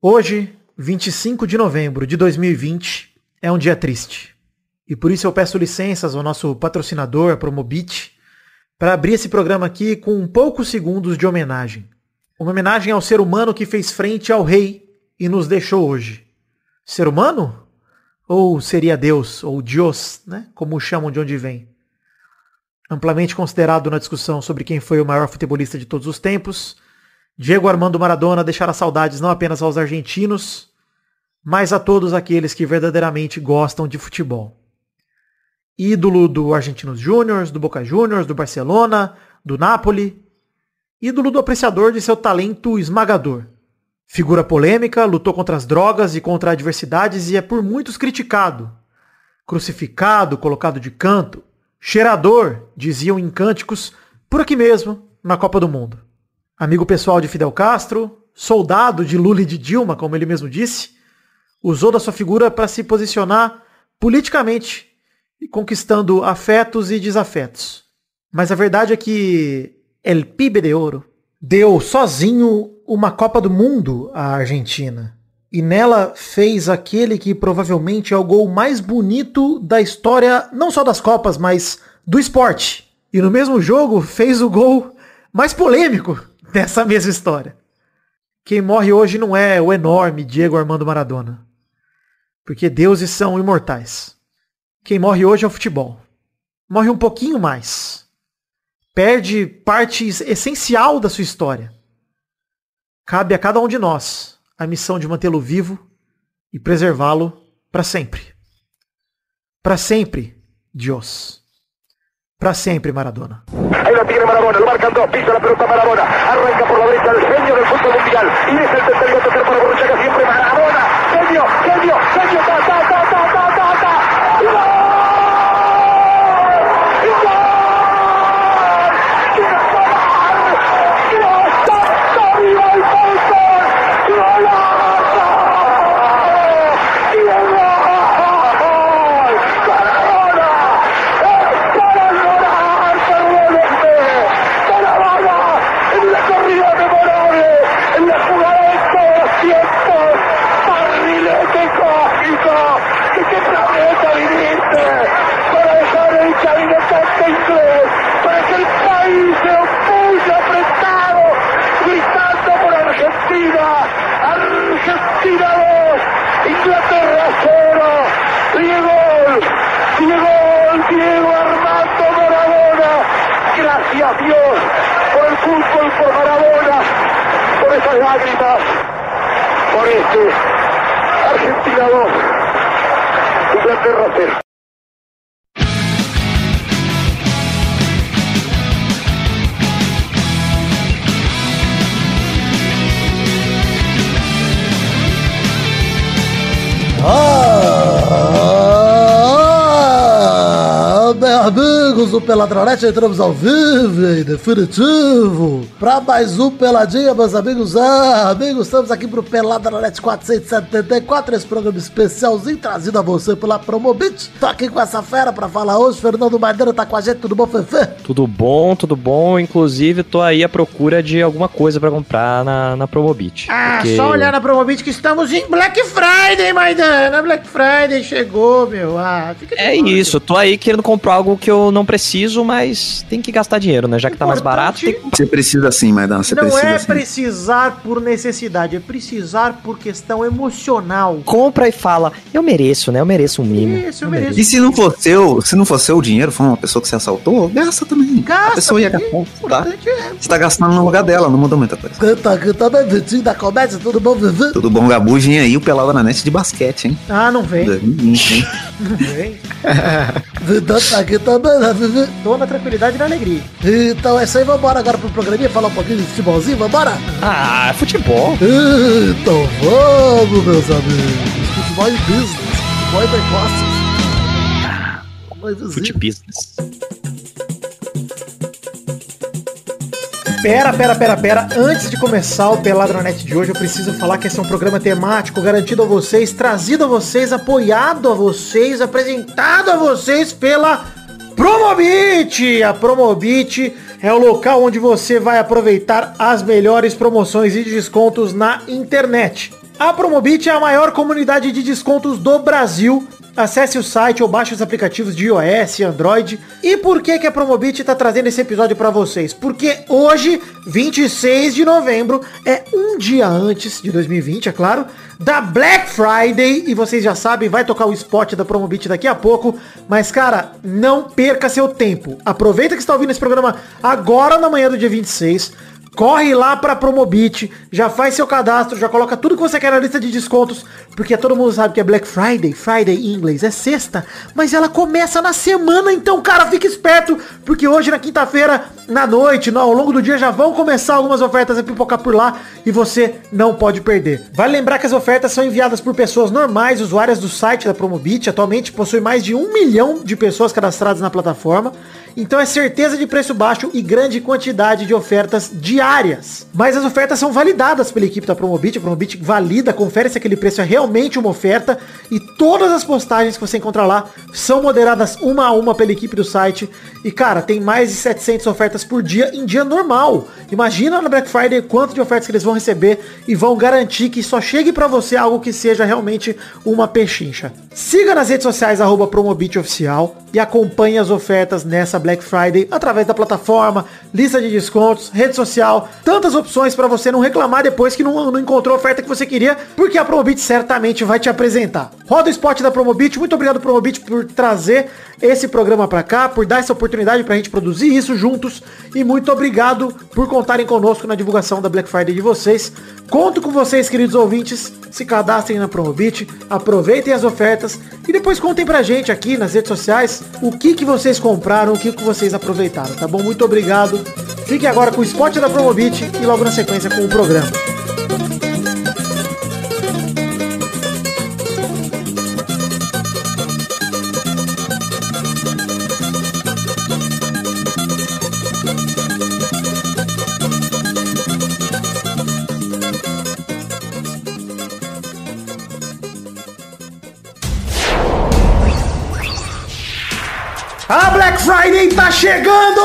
Hoje, 25 de novembro de 2020, é um dia triste. E por isso eu peço licenças ao nosso patrocinador, a Promobit, para abrir esse programa aqui com poucos segundos de homenagem. Uma homenagem ao ser humano que fez frente ao rei e nos deixou hoje. Ser humano? Ou seria Deus, ou Dios, né? Como chamam de onde vem. Amplamente considerado na discussão sobre quem foi o maior futebolista de todos os tempos, Diego Armando Maradona deixará saudades não apenas aos argentinos, mas a todos aqueles que verdadeiramente gostam de futebol. Ídolo do Argentinos Júnior, do Boca Juniors, do Barcelona, do Napoli. Ídolo do apreciador de seu talento esmagador. Figura polêmica, lutou contra as drogas e contra adversidades e é por muitos criticado. Crucificado, colocado de canto, cheirador, diziam em cânticos, por aqui mesmo, na Copa do Mundo amigo pessoal de Fidel Castro, soldado de Lula e de Dilma, como ele mesmo disse, usou da sua figura para se posicionar politicamente conquistando afetos e desafetos. Mas a verdade é que El Pibe de Ouro deu sozinho uma Copa do Mundo à Argentina. E nela fez aquele que provavelmente é o gol mais bonito da história, não só das Copas, mas do esporte. E no mesmo jogo fez o gol mais polêmico dessa mesma história. Quem morre hoje não é o enorme Diego Armando Maradona. Porque deuses são imortais. Quem morre hoje é o futebol. Morre um pouquinho mais. Perde parte essencial da sua história. Cabe a cada um de nós a missão de mantê-lo vivo e preservá-lo para sempre. Para sempre, Deus. Para sempre, Maradona. Tiene Maradona, lo marcan dos, pisa la pelota Maradona, arranca por la derecha el genio del fútbol mundial, y es el tercer para Borruchaga siempre Maradona, genio, genio, genio, ta, do Peladronete, entramos ao vivo e definitivo para mais um Peladinha, meus amigos. Ah, amigos, estamos aqui pro Peladronete 474, esse programa especialzinho trazido a você pela Promobit. Tô aqui com essa fera para falar hoje, Fernando Madeira tá com a gente, tudo bom, Fefe? Tudo bom, tudo bom. Inclusive, tô aí à procura de alguma coisa pra comprar na, na Promobit. Ah, porque- só olhar na Promobit que estamos em Black Friday, Maidana. Black Friday chegou, meu. Ah, fica de É isso, tô aí querendo comprar algo que eu não preciso, mas tem que gastar dinheiro, né? Já que tá mais barato, tem Você precisa sim, Maidana, você Não precisa é sim. precisar por necessidade, é precisar por questão emocional. compra e fala, eu mereço, né? Eu mereço um mimo. Isso, eu mereço. E se não for seu, se não for seu dinheiro, foi uma pessoa que você assaltou, gasta também. Gasta, a pessoa ia gastar, tá? é- Você tá gastando no lugar dela, não mudou muita coisa. Canta, canta, Vitinho da comédia, tudo bom, Vivi? Tudo bom, Gabugem aí, o Pelada na net de basquete, hein? Ah, não vem. 2020, hein? Não vem. Né, Vivi? Tô na tranquilidade e na alegria. Então é isso aí, vambora agora pro programinha, falar um pouquinho de futebolzinho, vambora? Ah, futebol. Então vamos, meus amigos. Futebol e business, futebol e negócios. Vizinho. Fute business. Pera, pera, pera, pera. Antes de começar o Peladronete de hoje, eu preciso falar que esse é um programa temático garantido a vocês, trazido a vocês, apoiado a vocês, apresentado a vocês pela Promobit. A Promobit é o local onde você vai aproveitar as melhores promoções e descontos na internet. A Promobit é a maior comunidade de descontos do Brasil. Acesse o site ou baixe os aplicativos de iOS e Android. E por que, que a Promobit está trazendo esse episódio para vocês? Porque hoje, 26 de novembro, é um dia antes de 2020, é claro, da Black Friday. E vocês já sabem, vai tocar o spot da Promobit daqui a pouco. Mas, cara, não perca seu tempo. Aproveita que está ouvindo esse programa agora na manhã do dia 26 Corre lá pra Promobit, já faz seu cadastro, já coloca tudo que você quer na lista de descontos, porque todo mundo sabe que é Black Friday, Friday em inglês é sexta, mas ela começa na semana, então, cara, fique esperto, porque hoje na quinta-feira, na noite, no, ao longo do dia já vão começar algumas ofertas a pipocar por lá e você não pode perder. Vale lembrar que as ofertas são enviadas por pessoas normais, usuárias do site da Promobit, atualmente possui mais de um milhão de pessoas cadastradas na plataforma. Então é certeza de preço baixo e grande quantidade de ofertas diárias. Mas as ofertas são validadas pela equipe da Promobit. A Promobit valida, confere se aquele preço é realmente uma oferta. E todas as postagens que você encontra lá são moderadas uma a uma pela equipe do site. E cara, tem mais de 700 ofertas por dia em dia normal. Imagina na Black Friday quanto de ofertas que eles vão receber e vão garantir que só chegue para você algo que seja realmente uma pechincha. Siga nas redes sociais arroba Promobit Oficial e acompanhe as ofertas nessa Black Black Friday através da plataforma, lista de descontos, rede social, tantas opções para você não reclamar depois que não, não, encontrou a oferta que você queria, porque a Promobit certamente vai te apresentar. Roda o spot da Promobit, muito obrigado Promobit por trazer esse programa para cá, por dar essa oportunidade pra gente produzir isso juntos e muito obrigado por contarem conosco na divulgação da Black Friday de vocês. Conto com vocês, queridos ouvintes, se cadastrem na Promobit, aproveitem as ofertas e depois contem pra gente aqui nas redes sociais o que que vocês compraram, o que que vocês aproveitaram, tá bom? Muito obrigado. Fiquem agora com o spot da Promobit e logo na sequência com o programa. Tá chegando!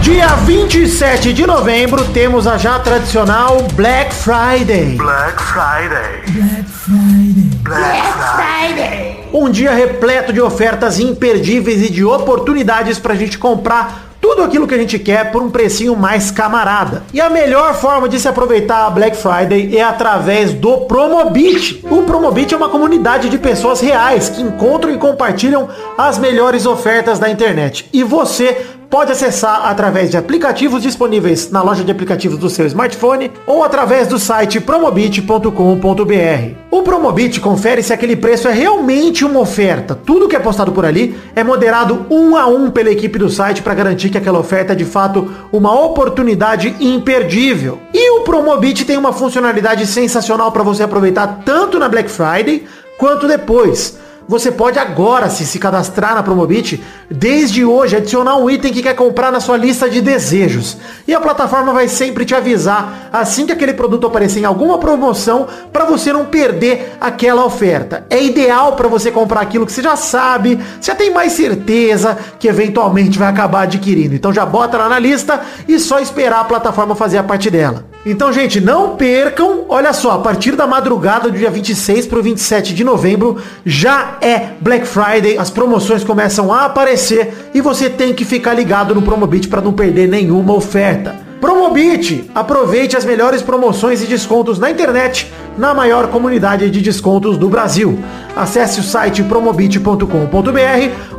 Dia 27 de novembro temos a já tradicional Black Friday. Black Friday. Black Friday. Black Friday. Um dia repleto de ofertas imperdíveis e de oportunidades pra gente comprar tudo aquilo que a gente quer por um precinho mais camarada. E a melhor forma de se aproveitar a Black Friday é através do Promobit. O Promobit é uma comunidade de pessoas reais que encontram e compartilham as melhores ofertas da internet. E você pode acessar através de aplicativos disponíveis na loja de aplicativos do seu smartphone ou através do site promobit.com.br. O Promobit confere se aquele preço é realmente uma oferta. Tudo que é postado por ali é moderado um a um pela equipe do site para garantir que aquela oferta é de fato uma oportunidade imperdível. E o Promobit tem uma funcionalidade sensacional para você aproveitar tanto na Black Friday quanto depois. Você pode agora, se se cadastrar na Promobit, desde hoje adicionar um item que quer comprar na sua lista de desejos. E a plataforma vai sempre te avisar assim que aquele produto aparecer em alguma promoção para você não perder aquela oferta. É ideal para você comprar aquilo que você já sabe, já tem mais certeza que eventualmente vai acabar adquirindo. Então já bota lá na lista e só esperar a plataforma fazer a parte dela. Então, gente, não percam. Olha só, a partir da madrugada do dia 26 para o 27 de novembro já é Black Friday, as promoções começam a aparecer e você tem que ficar ligado no Promobit para não perder nenhuma oferta. Promobit, aproveite as melhores promoções e descontos na internet na maior comunidade de descontos do Brasil. Acesse o site promobit.com.br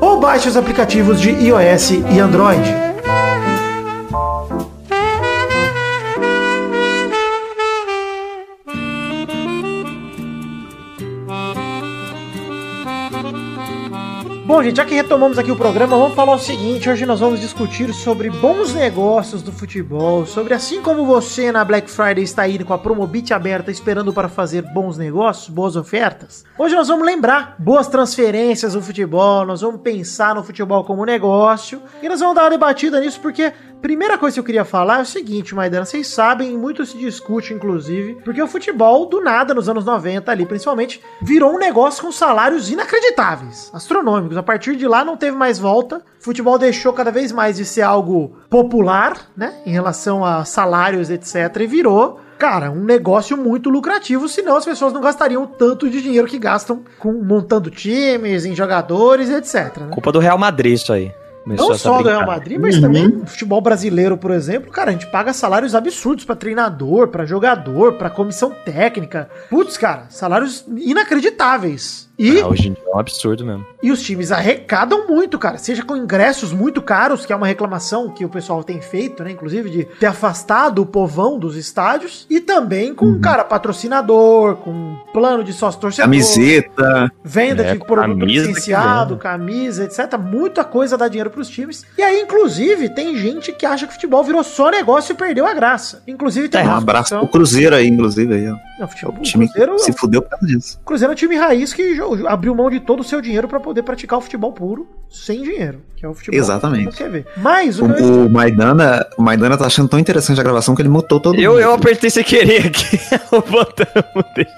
ou baixe os aplicativos de iOS e Android. Bom, gente, já que retomamos aqui o programa, vamos falar o seguinte: hoje nós vamos discutir sobre bons negócios do futebol, sobre assim como você na Black Friday está indo com a Promobit aberta esperando para fazer bons negócios, boas ofertas. Hoje nós vamos lembrar boas transferências do futebol, nós vamos pensar no futebol como negócio e nós vamos dar uma debatida nisso porque Primeira coisa que eu queria falar é o seguinte, Maidana, vocês sabem, muito se discute, inclusive, porque o futebol, do nada, nos anos 90 ali, principalmente, virou um negócio com salários inacreditáveis, astronômicos. A partir de lá não teve mais volta. O futebol deixou cada vez mais de ser algo popular, né, em relação a salários, etc, e virou cara, um negócio muito lucrativo, senão as pessoas não gastariam tanto de dinheiro que gastam com montando times, em jogadores, etc. Né? Culpa do Real Madrid isso aí. Começou Não só do. Real Madrid, mas também no futebol brasileiro, por exemplo, cara, a gente paga salários absurdos pra treinador, pra jogador, pra comissão técnica. Putz, cara, salários inacreditáveis. E, Ah, hoje em dia é um absurdo mesmo. e os times arrecadam muito, cara. Seja com ingressos muito caros, que é uma reclamação que o pessoal tem feito, né? Inclusive de ter afastado o povão dos estádios. E também com, cara, patrocinador, com plano de sócio torcedor. Camiseta. Venda É, de produto licenciado, camisa, etc. Muita coisa dá dinheiro pros times. E aí, inclusive, tem gente que acha que o futebol virou só negócio e perdeu a graça. Inclusive, tem Um uma abraço pro Cruzeiro aí, inclusive. Aí, ó. Não, O futebol, time o Cruzeiro, se fudeu por causa disso. Cruzeiro é um time raiz que abriu mão de todo o seu dinheiro pra poder praticar o futebol puro, sem dinheiro. Que é o futebol Exatamente. que você vê. Mas, o, O, meu- o Maidana, o Maidana tá achando tão interessante a gravação que ele mutou todo Eu, mundo. eu apertei sem querer aqui o botão dele.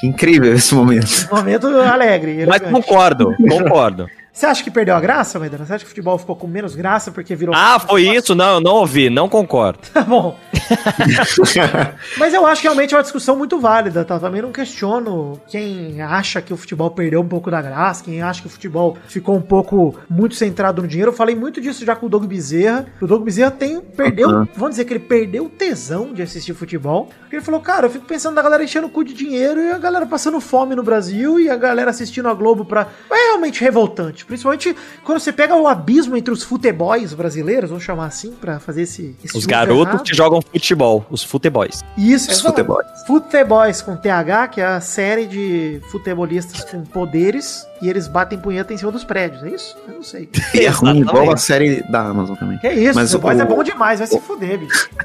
Que incrível esse momento. momento alegre. Mas concordo, concordo. Você acha que perdeu a graça, Maidana? Você acha que o futebol ficou com menos graça porque virou. Ah, foi isso? Não, eu não ouvi, não concordo. Tá bom. Mas eu acho que realmente é uma discussão muito válida, tá? Também não questiono quem acha que o futebol perdeu um pouco da graça, quem acha que o futebol ficou um pouco muito centrado no dinheiro. Eu falei muito disso já com o Doug Bezerra. O Doug Bezerra tem, perdeu, Uhum. vamos dizer que ele perdeu o tesão de assistir futebol. Porque ele falou, cara, eu fico pensando na galera enchendo o cu de dinheiro e a galera passando fome no Brasil e a galera assistindo a Globo pra. É realmente revoltante. Principalmente quando você pega o abismo entre os futeboys brasileiros, vamos chamar assim, pra fazer esse. esse Os garotos errado. que jogam futebol, os futeboys. Isso, Os futeboys. Futeboys com TH, que é a série de futebolistas com poderes e eles batem punheta em cima dos prédios, é isso? Eu não sei. E é ruim, igual a série da Amazon também. Que é isso, Mas Futeboys o- é bom demais, vai se fuder, bicho.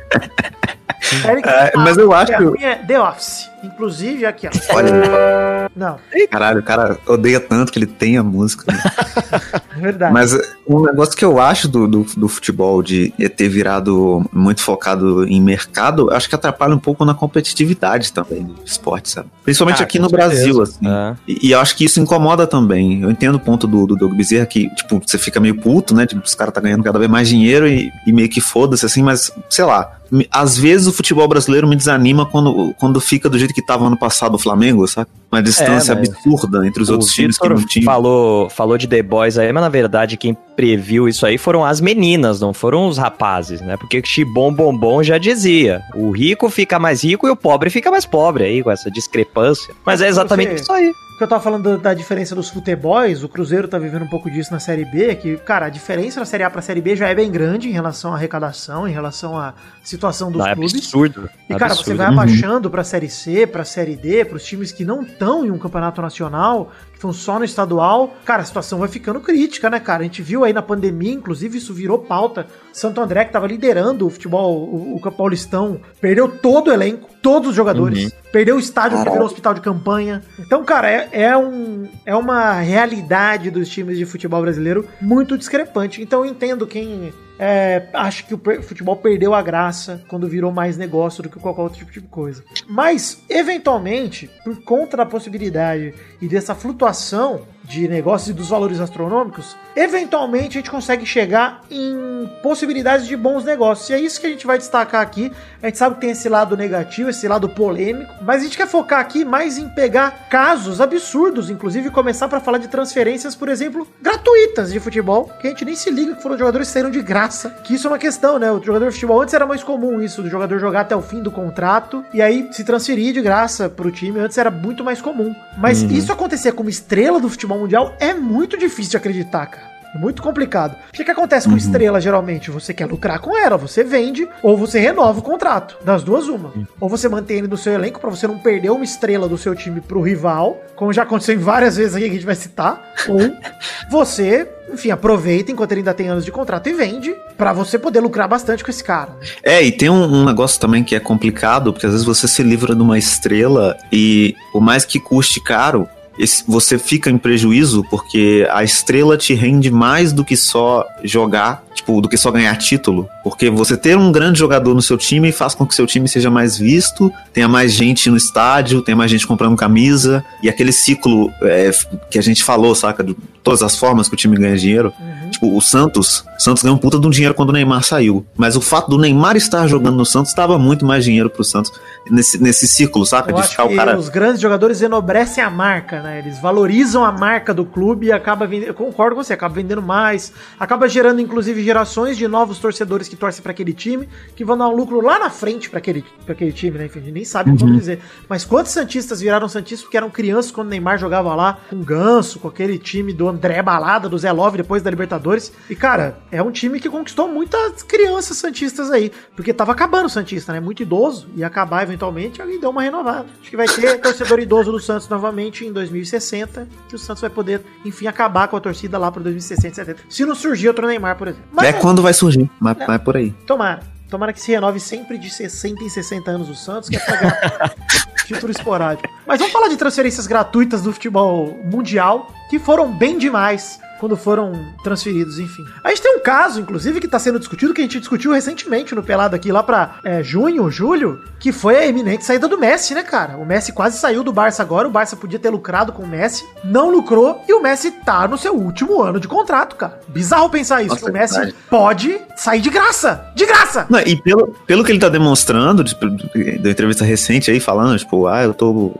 É, mas eu acho que- é The Office. Inclusive aqui, ó. Olha, Não, caralho, o cara odeia tanto que ele tem a música. né? é verdade. Mas um negócio que eu acho do, do, do futebol de ter virado muito focado em mercado, eu acho que atrapalha um pouco na competitividade também do esporte, sabe? Principalmente Ah, aqui no certeza. Brasil, assim. É. E, e eu acho que isso incomoda também. Eu entendo o ponto do, do Doug Bezerra que, tipo, você fica meio puto, né? Tipo, os caras tá ganhando cada vez mais dinheiro e, e meio que foda-se, assim, mas, sei lá. Às vezes o futebol brasileiro me desanima quando, quando fica do jeito que tava ano passado o Flamengo, sabe? Uma distância mas absurda entre os outros times que não tinham. falou, falou de The Boys aí, mas na verdade quem previu isso aí foram as meninas, não foram os rapazes, né? Porque Xibom Bombom já dizia: o rico fica mais rico e o pobre fica mais pobre aí, com essa discrepância. Mas é exatamente Você- isso aí. Que eu tava falando da, da diferença dos futeboys, o Cruzeiro tá vivendo um pouco disso na Série B, que, cara, a diferença da Série A pra Série B já é bem grande em relação à arrecadação, em relação à situação dos Não, é clubes. absurdo. E, cara, você absurdo. vai abaixando pra Série C, pra Série D, pros times que não estão em um campeonato nacional, estão só no estadual, cara, a situação vai ficando crítica, né, cara? A gente viu aí na pandemia, inclusive, isso virou pauta. Santo André, que tava liderando o futebol, o, o Paulistão, perdeu todo o elenco, todos os jogadores. Uhum. Perdeu o estádio que virou hospital de campanha. Então, cara, é, é, um, é uma realidade dos times de futebol brasileiro muito discrepante. Então, eu entendo quem é, acha que o futebol perdeu a graça quando virou mais negócio do que qualquer outro tipo de coisa. Mas, eventualmente, por conta da possibilidade e dessa flutuação de negócios e dos valores astronômicos, eventualmente a gente consegue chegar em possibilidades de bons negócios. E é isso que a gente vai destacar aqui. A gente sabe que tem esse lado negativo, esse lado polêmico, mas a gente quer focar aqui mais em pegar casos absurdos, inclusive começar para falar de transferências, por exemplo, gratuitas de futebol, que a gente nem se liga que foram jogadores que saíram de graça. Que isso é uma questão, né? O jogador de futebol antes era mais comum isso, do jogador jogar até o fim do contrato e aí se transferir de graça pro time. Antes era muito mais comum. Mas isso acontecer como estrela do futebol mundial é muito difícil de acreditar, cara. É muito complicado. O que, que acontece com estrela, geralmente? Você quer lucrar com ela, você vende, ou você renova o contrato. Das duas, uma. Ou você mantém ele no seu elenco pra você não perder uma estrela do seu time pro rival, como já aconteceu em várias vezes aqui que a gente vai citar. Ou você, enfim, aproveita enquanto ele ainda tem anos de contrato e vende pra você poder lucrar bastante com esse cara. né? É, e tem um, um negócio também que é complicado, porque às vezes você se livra de uma estrela e, por mais que custe caro, você fica em prejuízo porque a estrela te rende mais do que só jogar, tipo, do que só ganhar título. Porque você ter um grande jogador no seu time faz com que seu time seja mais visto, tenha mais gente no estádio, tenha mais gente comprando camisa, e aquele ciclo é, que a gente falou, saca? De todas as formas que o time ganha dinheiro. Tipo, o Santos, Santos ganhou um puta de um dinheiro quando o Neymar saiu. Mas o fato do Neymar estar jogando no Santos dava muito mais dinheiro pro Santos nesse, nesse ciclo, saca? Eu de ficar o cara. os grandes jogadores enobrecem a marca, né? Eles valorizam a marca do clube e acaba vendendo. Eu concordo com você, acaba vendendo mais, acaba gerando, inclusive, gerações de novos torcedores que torcem pra aquele time, que vão dar um lucro lá na frente pra aquele, pra aquele time, né? Enfim, nem sabe como dizer. Mas quantos Santistas viraram Santistas porque eram crianças quando o Neymar jogava lá com o Ganso, com aquele time do André Balada, do Zé Love depois da Libertadores. E, cara, é um time que conquistou muitas crianças Santistas aí, porque tava acabando o Santista, né? Muito idoso, ia acabar eventualmente, alguém deu uma renovada. Acho que vai ter torcedor idoso do Santos novamente em 2060, que o Santos vai poder, enfim, acabar com a torcida lá pro 2060, 70. Se não surgir outro Neymar, por exemplo. Mas, É quando vai surgir, mas, mas é por aí. Tomara. Tomara que se renove sempre de 60 em 60 anos o Santos, que é pra ganhar título esporádico. Mas vamos falar de transferências gratuitas do futebol mundial, que foram bem demais quando foram transferidos, enfim. A gente tem um caso, inclusive, que está sendo discutido, que a gente discutiu recentemente no Pelado aqui, lá pra é, junho, julho, que foi a eminente saída do Messi, né, cara? O Messi quase saiu do Barça agora, o Barça podia ter lucrado com o Messi, não lucrou, e o Messi tá no seu último ano de contrato, cara. Bizarro pensar isso, Nossa, que o Messi verdade. pode sair de graça! De graça! Não, e pelo, pelo que ele tá demonstrando, tipo, da entrevista recente aí, falando, tipo, ah, eu tô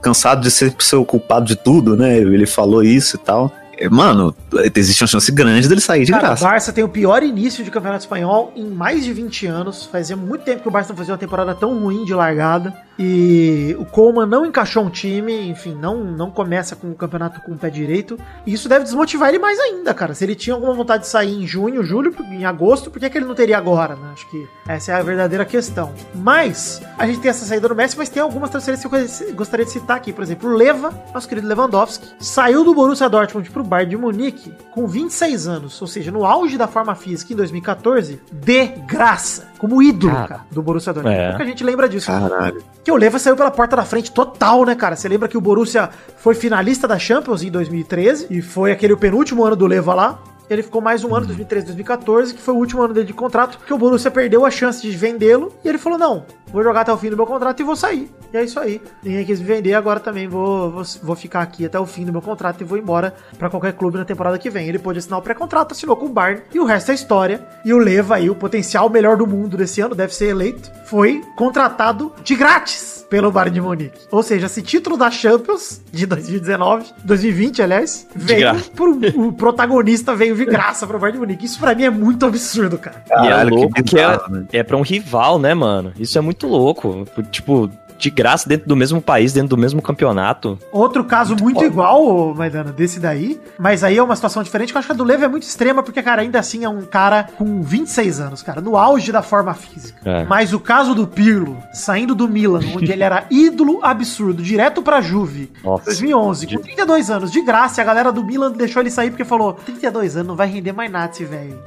cansado de ser, o culpado de tudo, né? Ele falou isso e tal. É, Mano, existe uma chance grande dele sair de Cara, graça. o Barça tem o pior início de campeonato espanhol em mais de 20 anos. Fazia muito tempo que o Barça não fazia uma temporada tão ruim de largada. E o Coleman não encaixou um time, enfim, não, não começa com o campeonato com o pé direito. E isso deve desmotivar ele mais ainda, cara. Se ele tinha alguma vontade de sair em junho, julho, em agosto, por que, que ele não teria agora, né? Acho que essa é a verdadeira questão. Mas, a gente tem essa saída do Messi, mas tem algumas transferências que eu gostaria de citar aqui. Por exemplo, o Leva, nosso querido Lewandowski, saiu do Borussia Dortmund pro Bayern de Munique com 26 anos, ou seja, no auge da forma física em 2014, de graça, como ídolo, Cara. cara, do Borussia Dortmund. É. Pouca gente lembra disso. Caralho. Que o Leva saiu pela porta da frente total, né, cara? Você lembra que o Borussia foi finalista da Champions em 2013 e foi aquele o penúltimo ano do Leva lá. Ele ficou mais um ano, 2013, 2014, que foi o último ano dele de contrato, que o Borussia perdeu a chance de vendê-lo e ele falou: "Não, vou jogar até o fim do meu contrato e vou sair". E é isso aí. Ninguém quis me vender, agora também vou, vou, vou ficar aqui até o fim do meu contrato e vou embora pra qualquer clube na temporada que vem. Ele pôde assinar o pré-contrato, assinou com o Bayern e o resto é história. E o Leva aí, o potencial melhor do mundo desse ano, deve ser eleito, foi contratado de grátis pelo Bayern de Munique. Ou seja, esse título da Champions de 2019, 2020, aliás, veio pro, o protagonista veio de graça pro Bayern de Munique. Isso pra mim é muito absurdo, cara. e é Caralho, que louco que, é, né? é pra um rival, né, mano? Isso é muito louco. Tipo, de graça dentro do mesmo país, dentro do mesmo campeonato. Outro caso muito igual, ô, Maidana, desse daí, mas aí é uma situação diferente, que eu acho que a do Levo é muito extrema, porque, cara, ainda assim é um cara com 26 anos, cara, no auge da forma física. É. Mas o caso do Pirlo, saindo do Milan, onde ele era ídolo absurdo, direto pra Juve, Nossa. 2011, com 32 anos, de graça, a galera do Milan deixou ele sair porque falou, 32 anos, não vai render mais nada esse velho.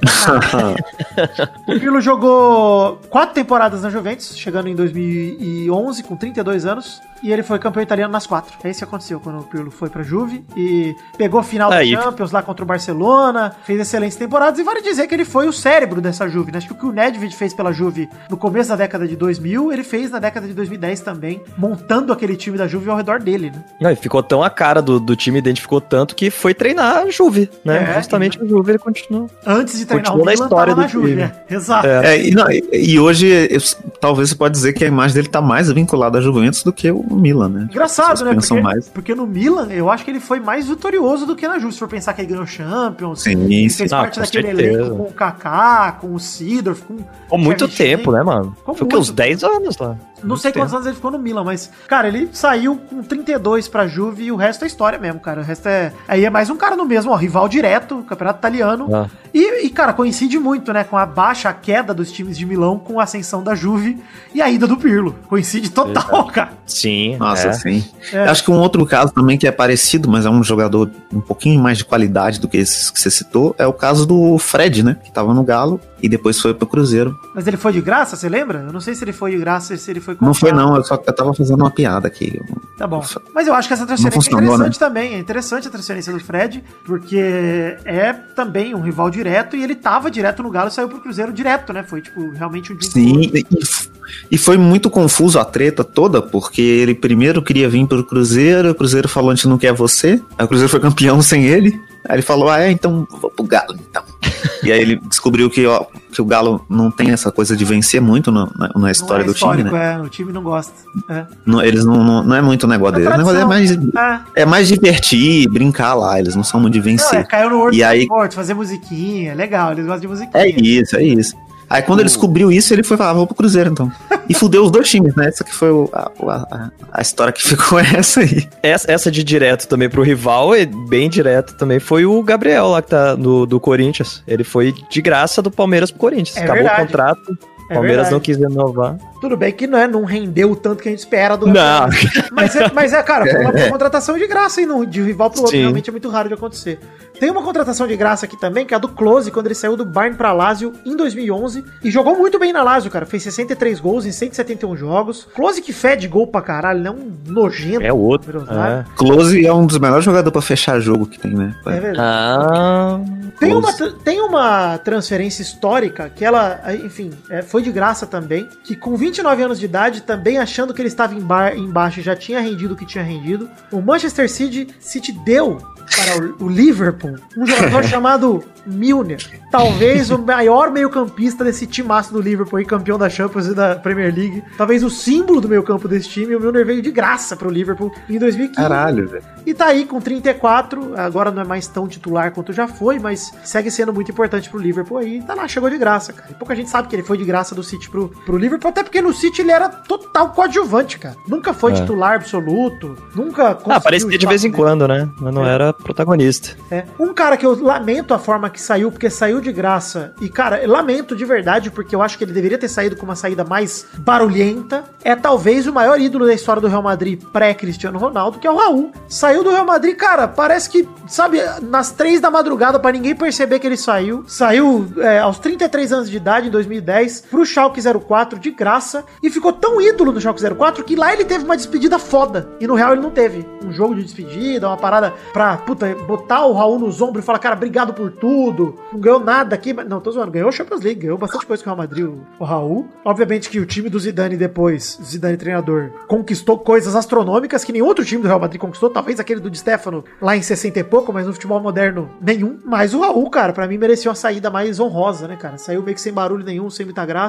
O Pirlo jogou quatro temporadas na Juventus, chegando em 2011 com 32 anos, e ele foi campeão italiano nas quatro. É isso que aconteceu quando o Pirlo foi pra Juve e pegou a final Aí. da Champions lá contra o Barcelona, fez excelentes temporadas e vale dizer que ele foi o cérebro dessa Juve, né? Acho que o que o Nedved fez pela Juve no começo da década de 2000, ele fez na década de 2010 também, montando aquele time da Juve ao redor dele, né? Não, e ficou tão a cara do, do time, identificou tanto que foi treinar a Juve, né? É, Justamente a Juve ele continuou. Antes de treinar Continua o na Milan, história tava na do Juve, time. né? Exato. É. É, e, não, e- e hoje, eu- talvez você pode dizer que a imagem dele tá mais vinculada à Juventus do que o Milan, né? Engraçado, né? Porque, mais. porque no Milan, eu acho que ele foi mais vitorioso do que na Juve. Se for pensar que ele ganhou Champions, Sim, ele sim. fez Ah, parte com daquele certeza. elenco com o Kaká, com o Sidorf, com Ficou muito tempo, né, mano? Ficou Foi o quê? muito Uns 10 anos lá. Não sei quantos anos ele ficou no Milan, mas, cara, ele saiu com 32 pra Juve e o resto é história mesmo, cara. O resto é. Aí é mais um cara no mesmo, ó, rival direto, campeonato italiano. Ah. E, e, cara, coincide muito, né, com a baixa, a queda dos times de Milão, com a ascensão da Juve e a ida do Pirlo. Coincide total, cara. Sim. Nossa, é. sim. É. Acho que um outro caso também que é parecido, mas é um jogador um pouquinho mais de qualidade do que esses que você citou, é o caso do Fred, né? Que tava no Galo e depois foi pro Cruzeiro. Mas ele foi de graça, você lembra? Eu não sei se ele foi de graça, se ele foi Não foi não, eu só eu tava fazendo uma piada aqui. Tá bom. Mas eu acho que essa transferência é interessante também. É interessante a transferência do Fred, porque é também um rival direto e ele tava direto no Galo e saiu pro Cruzeiro direto, né? Foi, tipo, realmente um Sim, e, e foi muito confuso a treta toda, porque ele primeiro queria vir pro Cruzeiro, o Cruzeiro falou, a gente não quer você, aí o Cruzeiro foi campeão sem ele, Aí ele falou, ah, é, então vou pro Galo, então. e aí ele descobriu que, ó, que o Galo não tem essa coisa de vencer muito no- na, na história é do time, né? É, o time não gosta. É. Não, eles não, não, não é muito o negócio deles. O negócio é mais, Ah, é mais divertir, brincar lá. Eles não são muito de não, é, vencer. caiu no World E aí- Sport, fazer musiquinha, legal, eles gostam de musiquinha. É isso, é isso. Aí quando ele descobriu isso, ele foi falar, vou pro Cruzeiro então. E fudeu os dois times, né? Essa que foi o- a, a, a história que ficou essa aí. Essa, essa de direto também pro rival, e bem direto também, foi o Gabriel lá que tá no, do Corinthians. Ele foi de graça do Palmeiras pro Corinthians. É Acabou verdade. o contrato, É Palmeiras verdade. não quis renovar. Tudo bem que não, é, não rendeu o tanto que a gente espera do Não. Mas é, mas é, cara, foi uma contratação de graça, hein? no- De um rival pro outro, Sim. realmente é muito raro de acontecer. Tem uma contratação de graça aqui também, que é a do Close, quando ele saiu do Bayern pra Lazio em 2011. E jogou muito bem na Lazio, cara. Fez 63 gols em 171 jogos. Close que fede gol pra caralho, ele é um nojento. É outro. Groselha. Close é um dos melhores jogadores pra fechar jogo que tem, né? É verdade. Ah. Tem uma, Close. tem uma transferência histórica que ela, enfim, é, foi de graça também. Que com 29 anos de idade, também achando que ele estava em bar- embaixo e já tinha rendido o que tinha rendido, o Manchester City, City deu para o, o Liverpool um jogador chamado Milner. Talvez o maior meio-campista desse timaço do Liverpool, aí, campeão da Champions e da Premier League. Talvez o símbolo do meio-campo desse time. O Milner veio de graça para o Liverpool em 2015. Caralho, velho. E tá aí com 34, agora não é mais tão titular quanto já foi, mas segue sendo muito importante pro Liverpool aí. Tá lá, chegou de graça, cara. E pouca gente sabe que ele foi de graça do City pro, pro Liverpool, até porque no City ele era total coadjuvante, cara. Nunca foi É. titular absoluto, nunca conseguiu Ah, aparecia de vez em quando, né? Mas não É. era protagonista. É. Um cara que eu lamento a forma que saiu, porque saiu de graça. E, cara, lamento de verdade, porque eu acho que ele deveria ter saído com uma saída mais barulhenta. É talvez o maior ídolo da história do Real Madrid pré-Cristiano Ronaldo, que é o Raul. Saiu do Real Madrid, cara, parece que, sabe, nas três da madrugada, pra ninguém perceber que ele saiu. Saiu é, aos 33 anos de idade, em 2010, pro Schalke 04 de graça. E ficou tão ídolo do Schalke 04 que lá ele teve uma despedida foda. E no Real ele não teve. Um jogo de despedida, uma parada pra, puta, botar o Raul nos ombros e falar, cara, obrigado por tudo. Não ganhou nada aqui, mas não, tô zoando. Ganhou a Champions League, ganhou bastante coisa com o Real Madrid, o, o Raul. Obviamente que o time do Zidane depois, Zidane treinador, conquistou coisas astronômicas que nenhum outro time do Real Madrid conquistou. Talvez aquele do Di Stefano lá em 60 e pouco, mas no futebol moderno nenhum. Mas o Raul, cara, pra mim merecia uma saída mais honrosa, né, cara? Saiu meio que sem barulho nenhum, sem muita graça.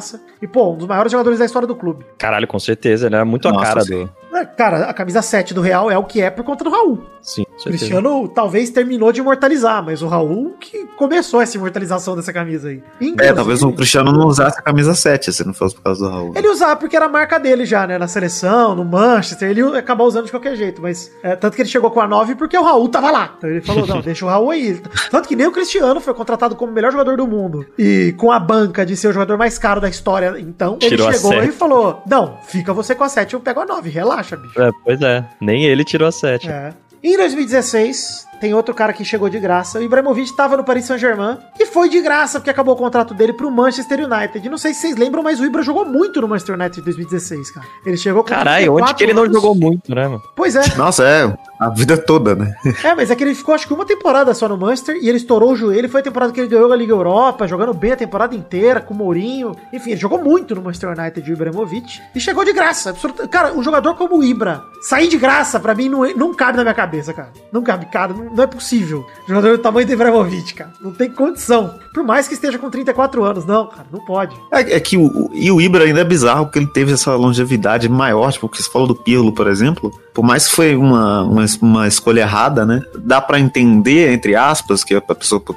E, pô, um dos maiores jogadores da história do clube. Caralho, com certeza. Era muito a Nossa, cara sim. do. É, Cara, a camisa 7 do Real é o que é por conta do Raul. Sim. Cristiano talvez terminou de imortalizar, mas o Raul que começou essa imortalização dessa camisa aí. É, Inclusive, talvez o Cristiano não usasse a camisa 7 se não fosse por causa do Raul. Ele usava porque era a marca dele já, né? Na seleção, no Manchester, ele ia acabar usando de qualquer jeito, mas é, tanto que ele chegou com a 9 porque o Raul tava lá. Então ele falou: não, deixa o Raul aí. Tanto que nem o Cristiano foi contratado como o melhor jogador do mundo e com a banca de ser o jogador mais caro da história, então Tirou ele chegou e falou: não, fica você com a 7, eu pego a 9, relaxa, bicho. É, pois é. Nem ele tirou a 7. É. Em 2016, tem outro cara que chegou de graça. O Ibrahimovic estava no Paris Saint-Germain e foi de graça porque acabou o contrato dele pro Manchester United. Não sei se vocês lembram, mas o Ibra jogou muito no Manchester United em 2016, cara. Ele chegou com Caralho, onde 34 que ele não jogou muito, né, mano? Pois é. Nossa, é, a vida toda, né? É, mas é que ele ficou acho que uma temporada só no Manchester e ele estourou o joelho. Foi a temporada que ele ganhou a Liga Europa, jogando bem a temporada inteira com o Mourinho. Enfim, ele jogou muito no Manchester United, o Ibrahimovic. E chegou de graça. absoluta- Cara, um jogador como o Ibra, sair de graça, pra mim, não, não cabe na minha cabeça, cara. Não cabe, cara. Não, não é possível. Jogador do tamanho do Ibrahimovic, cara. Não tem condição. Por mais que esteja com 34 anos. Não, cara, não pode. É, é que o, o- e o Ibra ainda é bizarro porque ele teve essa longevidade maior, tipo, que você falou do Pirlo, por exemplo. Por mais que foi uma, uma, uma escolha errada, né? Dá pra entender, entre aspas, que a pessoa pu-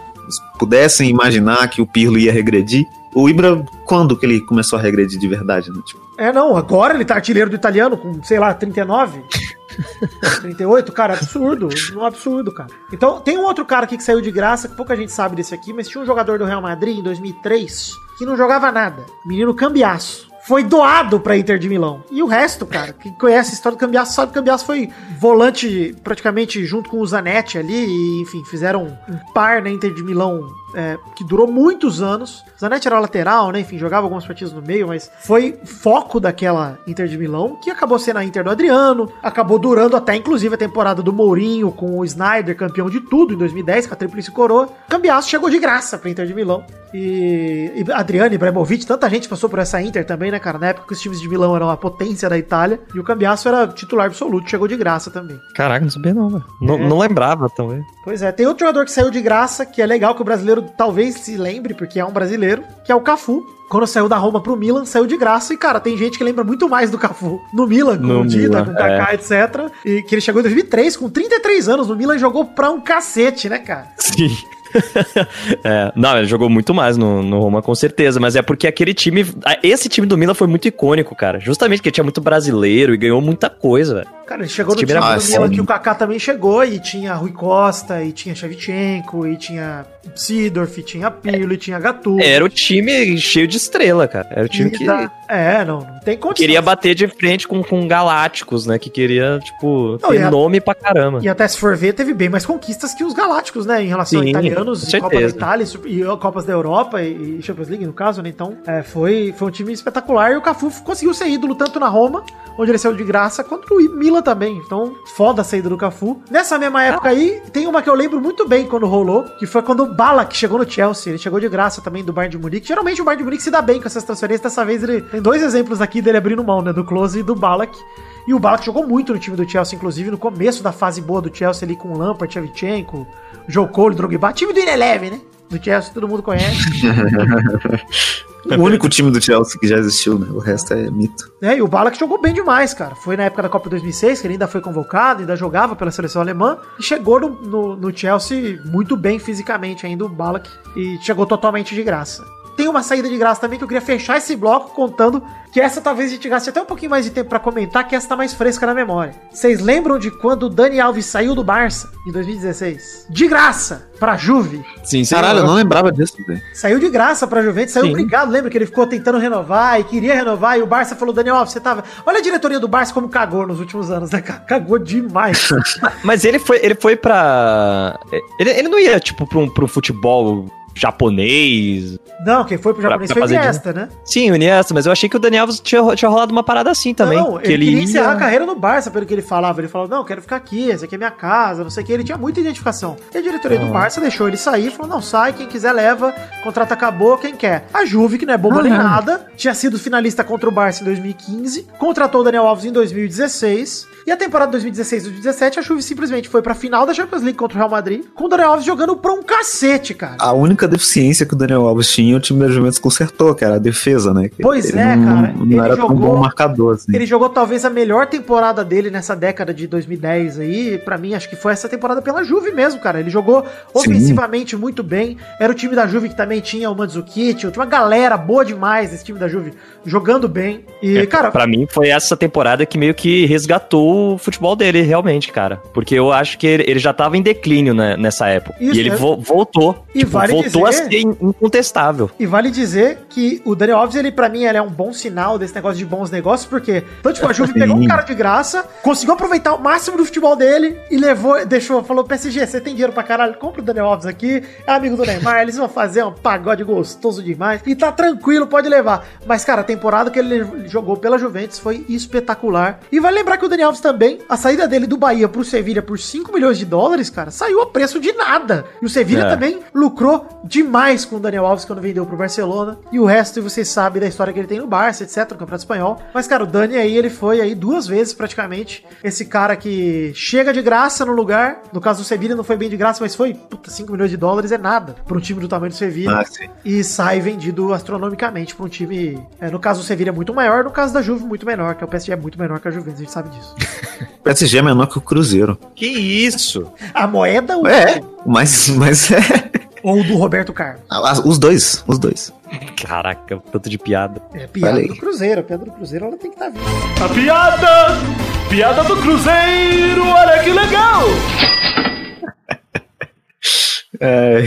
pudesse imaginar que o Pirlo ia regredir. O Ibra, quando que ele começou a regredir de verdade, né? Tipo, É, não, agora ele tá artilheiro do italiano com, sei lá, 39. 38, cara, absurdo. Um absurdo, cara. Então, tem um outro cara aqui que saiu de graça, que pouca gente sabe desse aqui, mas tinha um jogador do Real Madrid em 2003 que não jogava nada. Menino Cambiaço. Foi doado pra Inter de Milão. E o resto, cara, que conhece a história do Cambiasso, sabe que o Cambiasso foi volante praticamente junto com o Zanetti ali, e enfim, fizeram um par na Inter de Milão é, que durou muitos anos. Zanetti era lateral, né? Enfim, jogava algumas partidas no meio, mas foi foco daquela Inter de Milão, que acabou sendo a Inter do Adriano, acabou durando até inclusive a temporada do Mourinho com o Snyder, campeão de tudo em 2010, com a Tríplice Coroa. Cambiasso chegou de graça pra Inter de Milão. E, e Adriano, Ibrahimovic, tanta gente passou por essa Inter também, né, cara? Na época que os times de Milão eram a potência da Itália, e o Cambiasso era titular absoluto, chegou de graça também. Caraca, não sabia não, velho. Não, É. não lembrava também. Pois é, tem outro jogador que saiu de graça, que é legal que o brasileiro talvez se lembre, porque é um brasileiro, que é o Cafu. Quando saiu da Roma pro Milan, saiu de graça. E, cara, tem gente que lembra muito mais do Cafu no Milan, com No o Dida, Milan, com o Kaká, etc. E que ele chegou em 2003, com 33 anos. No Milan jogou pra um cacete, né, cara? Sim. É, não, ele jogou muito mais no, no Roma, com certeza. Mas é porque aquele time. Esse time do Milan foi muito icônico, cara. Justamente porque tinha muito brasileiro e ganhou muita coisa, velho. Cara, ele chegou no Esse time time era do Milan que o Kaká também chegou e tinha Rui Costa, e tinha Shevchenko, e tinha Sidorf, tinha Pirlo, e tinha Gattuso. Era o time cheio de estrela, cara. Era o time E que É, não, não tem condição. queria bater de frente com, com Galácticos, né? Que queria, tipo, Não, ter a- nome pra caramba. E até se for ver, teve bem mais conquistas que os Galácticos, né? Em relação a Sim, italianos, com e Copa da. Itália, e Copas da Europa e e Champions League, no caso, né? Então, é, foi, foi um time espetacular. E o Cafu conseguiu ser ídolo tanto na Roma, onde ele saiu de graça, quanto no Milan também. Então, foda a saída do Cafu. Nessa mesma época aí, tem uma que eu lembro muito bem quando rolou, que foi quando o Balak chegou no Chelsea. Ele chegou de graça também do Bayern de Munique. Geralmente o Bayern de Munique se dá bem com essas transferências. Dessa vez ele tem dois exemplos aqui dele abrindo mão, né? Do Close e do Balak. E o Balak jogou muito no time do Chelsea, inclusive no começo da fase boa do Chelsea ali com o Lampard, Shevchenko, Joe Cole, Drogba. Time do Ineleve, né? Do Chelsea, todo mundo conhece. O único time do Chelsea que já existiu, né? O resto é mito. É, e o Balak jogou bem demais, cara. Foi na época da Copa 2006, que ele ainda foi convocado, ainda jogava pela seleção alemã. E chegou no, no, no Chelsea muito bem fisicamente ainda, o Balak. E chegou totalmente de graça. Tem uma saída de graça também que eu queria fechar esse bloco contando que essa talvez a gente gaste até um pouquinho mais de tempo pra comentar, que essa tá mais fresca na memória. Vocês lembram de quando o Dani Alves saiu do Barça em 2016? De graça pra Juve. Sim, sim. Caralho, eu não lembrava disso, velho. Saiu de graça pra Juventus, saiu Sim. obrigado. Lembra que ele ficou tentando renovar e queria renovar. E o Barça falou: Daniel Alves, você tava. Olha a diretoria do Barça como cagou nos últimos anos, né? cara? Cagou demais. Mas ele foi, ele foi pra. Ele, ele não ia, tipo, pra um, pra um futebol japonês. Não, quem foi pro japonês pra foi fazer Iniesta, né? Sim, o Iniesta, mas eu achei que o Daniel Alves tinha, tinha rolado uma parada assim também. Não, que ele, ele queria encerrar a carreira no Barça, pelo que ele falava. Ele falou: Não, eu quero ficar aqui, essa aqui é minha casa, não sei o que. Ele tinha muita identificação. E a diretoria do Ah. Barça deixou ele sair, falou: Não, sai, quem quiser leva, o contrato acabou, quem quer. A Juve, que não é boba Ah, nem não. nada, tinha sido finalista contra o Barça em 2015, contratou o Daniel Alves em 2016. E a temporada 2016-2017, a Juve simplesmente foi pra final da Champions League contra o Real Madrid, com o Daniel Alves jogando pra um cacete, cara. A única deficiência que o Daniel Alves tinha, o time da Juventus consertou, que era a defesa, né? Que Pois ele é, não, cara. Não Ele era tão jogou- bom marcador, assim. Ele jogou talvez a melhor temporada dele nessa década de 2010 aí. Pra mim, acho que foi essa temporada pela Juve mesmo, cara. Ele jogou ofensivamente muito bem. Era o time da Juve que também tinha o Mandzukic, tinha uma galera boa demais nesse time da Juve jogando bem. E, É, cara, Pra mim, foi essa temporada que meio que resgatou o futebol dele, realmente, cara. Porque eu acho que ele, ele já tava em declínio né, nessa época. Isso, e ele é. vo- voltou. E vale voltou dizer- a ser in- incontestável. E vale dizer que o Daniel Alves, ele pra mim, ele é um bom sinal desse negócio de bons negócios, porque tanto tipo, a Juve pegou um cara de graça, conseguiu aproveitar o máximo do futebol dele e levou, deixou, falou, PSG, você tem dinheiro pra caralho, compra o Daniel Alves aqui, é amigo do Neymar, eles vão fazer um pagode gostoso demais, e tá tranquilo, pode levar. Mas, cara, a temporada que ele jogou pela Juventus foi espetacular. E vale lembrar que o Daniel Alves também, a saída dele do Bahia pro Sevilha por 5 milhões de dólares, cara, saiu a preço de nada. E o Sevilha É. também lucrou demais com o Daniel Alves quando vendeu pro Barcelona. E o resto vocês sabem da história que ele tem no Barça, etc, no Campeonato Espanhol. Mas, cara, o Dani aí, ele foi aí duas vezes praticamente esse cara que chega de graça no lugar. No caso do Sevilha não foi bem de graça, mas foi, puta, 5 milhões de dólares é nada para um time do tamanho do Sevilha. Ah. E sai vendido astronomicamente para um time. é, no caso do Sevilha é muito maior, no caso da Juve muito menor, que é o PSG é muito menor que a Juventus, a gente sabe disso. O PSG é menor que o Cruzeiro. Que isso? A moeda ou, É, mas, mas é. ou do Roberto Carlos? Ah, Os dois, os dois. Caraca, tanto de piada. É piada Falei. do Cruzeiro, a piada do Cruzeiro ela tem que estar viva. A piada! Piada do Cruzeiro, olha que legal! É,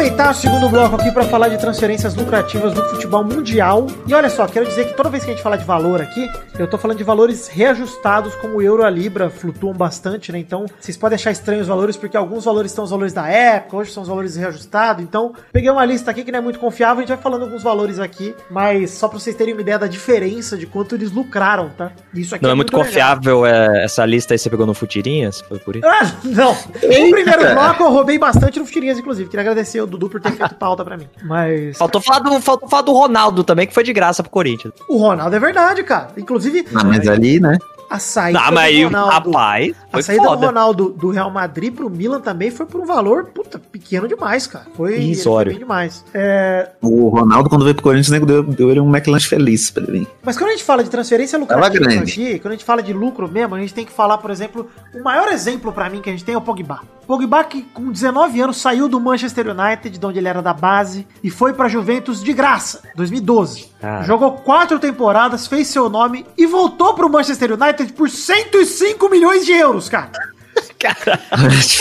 Aproveitar o segundo bloco aqui para falar de transferências lucrativas no futebol mundial. E olha só, quero dizer que toda vez que a gente fala de valor aqui, eu tô falando de valores reajustados, como o euro e a libra flutuam bastante, né? Então, vocês podem achar estranhos os valores, porque alguns valores estão os valores da época, hoje são os valores reajustados. Então, peguei uma lista aqui que não é muito confiável, a gente vai falando alguns valores aqui, mas só para vocês terem uma ideia da diferença de quanto eles lucraram, tá? Isso aqui Não é muito legal. confiável é, essa lista aí você pegou no Futirinhas? Foi por isso? Ah, não. No primeiro bloco eu roubei bastante no Futirinhas, inclusive. Queria agradecer o Dudu por ter feito pauta pra mim. Mas Faltou falar, do, faltou falar do Ronaldo também, que foi de graça pro Corinthians. o Ronaldo é verdade, cara. Inclusive, Ah, mas ali, né? a saída Ah, mas do aí, Ronaldo... rapaz, A foi saída do foda. Ronaldo do Real Madrid pro Milan também foi por um valor, puta, pequeno demais, cara. Foi Irrisório. bem demais. É, O Ronaldo, quando veio pro Corinthians, o nego deu, deu ele um McLanche feliz pra ele vir. mas quando a gente fala de transferência lucrativa grande. aqui, quando a gente fala de lucro mesmo, a gente tem que falar, por exemplo, o maior exemplo pra mim que a gente tem é o Pogba. Pogba que com 19 anos saiu do Manchester United, de onde ele era da base, e foi pra Juventus de graça, 2012. Cara. Jogou quatro temporadas, fez seu nome e voltou pro Manchester United por 105 milhões de euros, cara.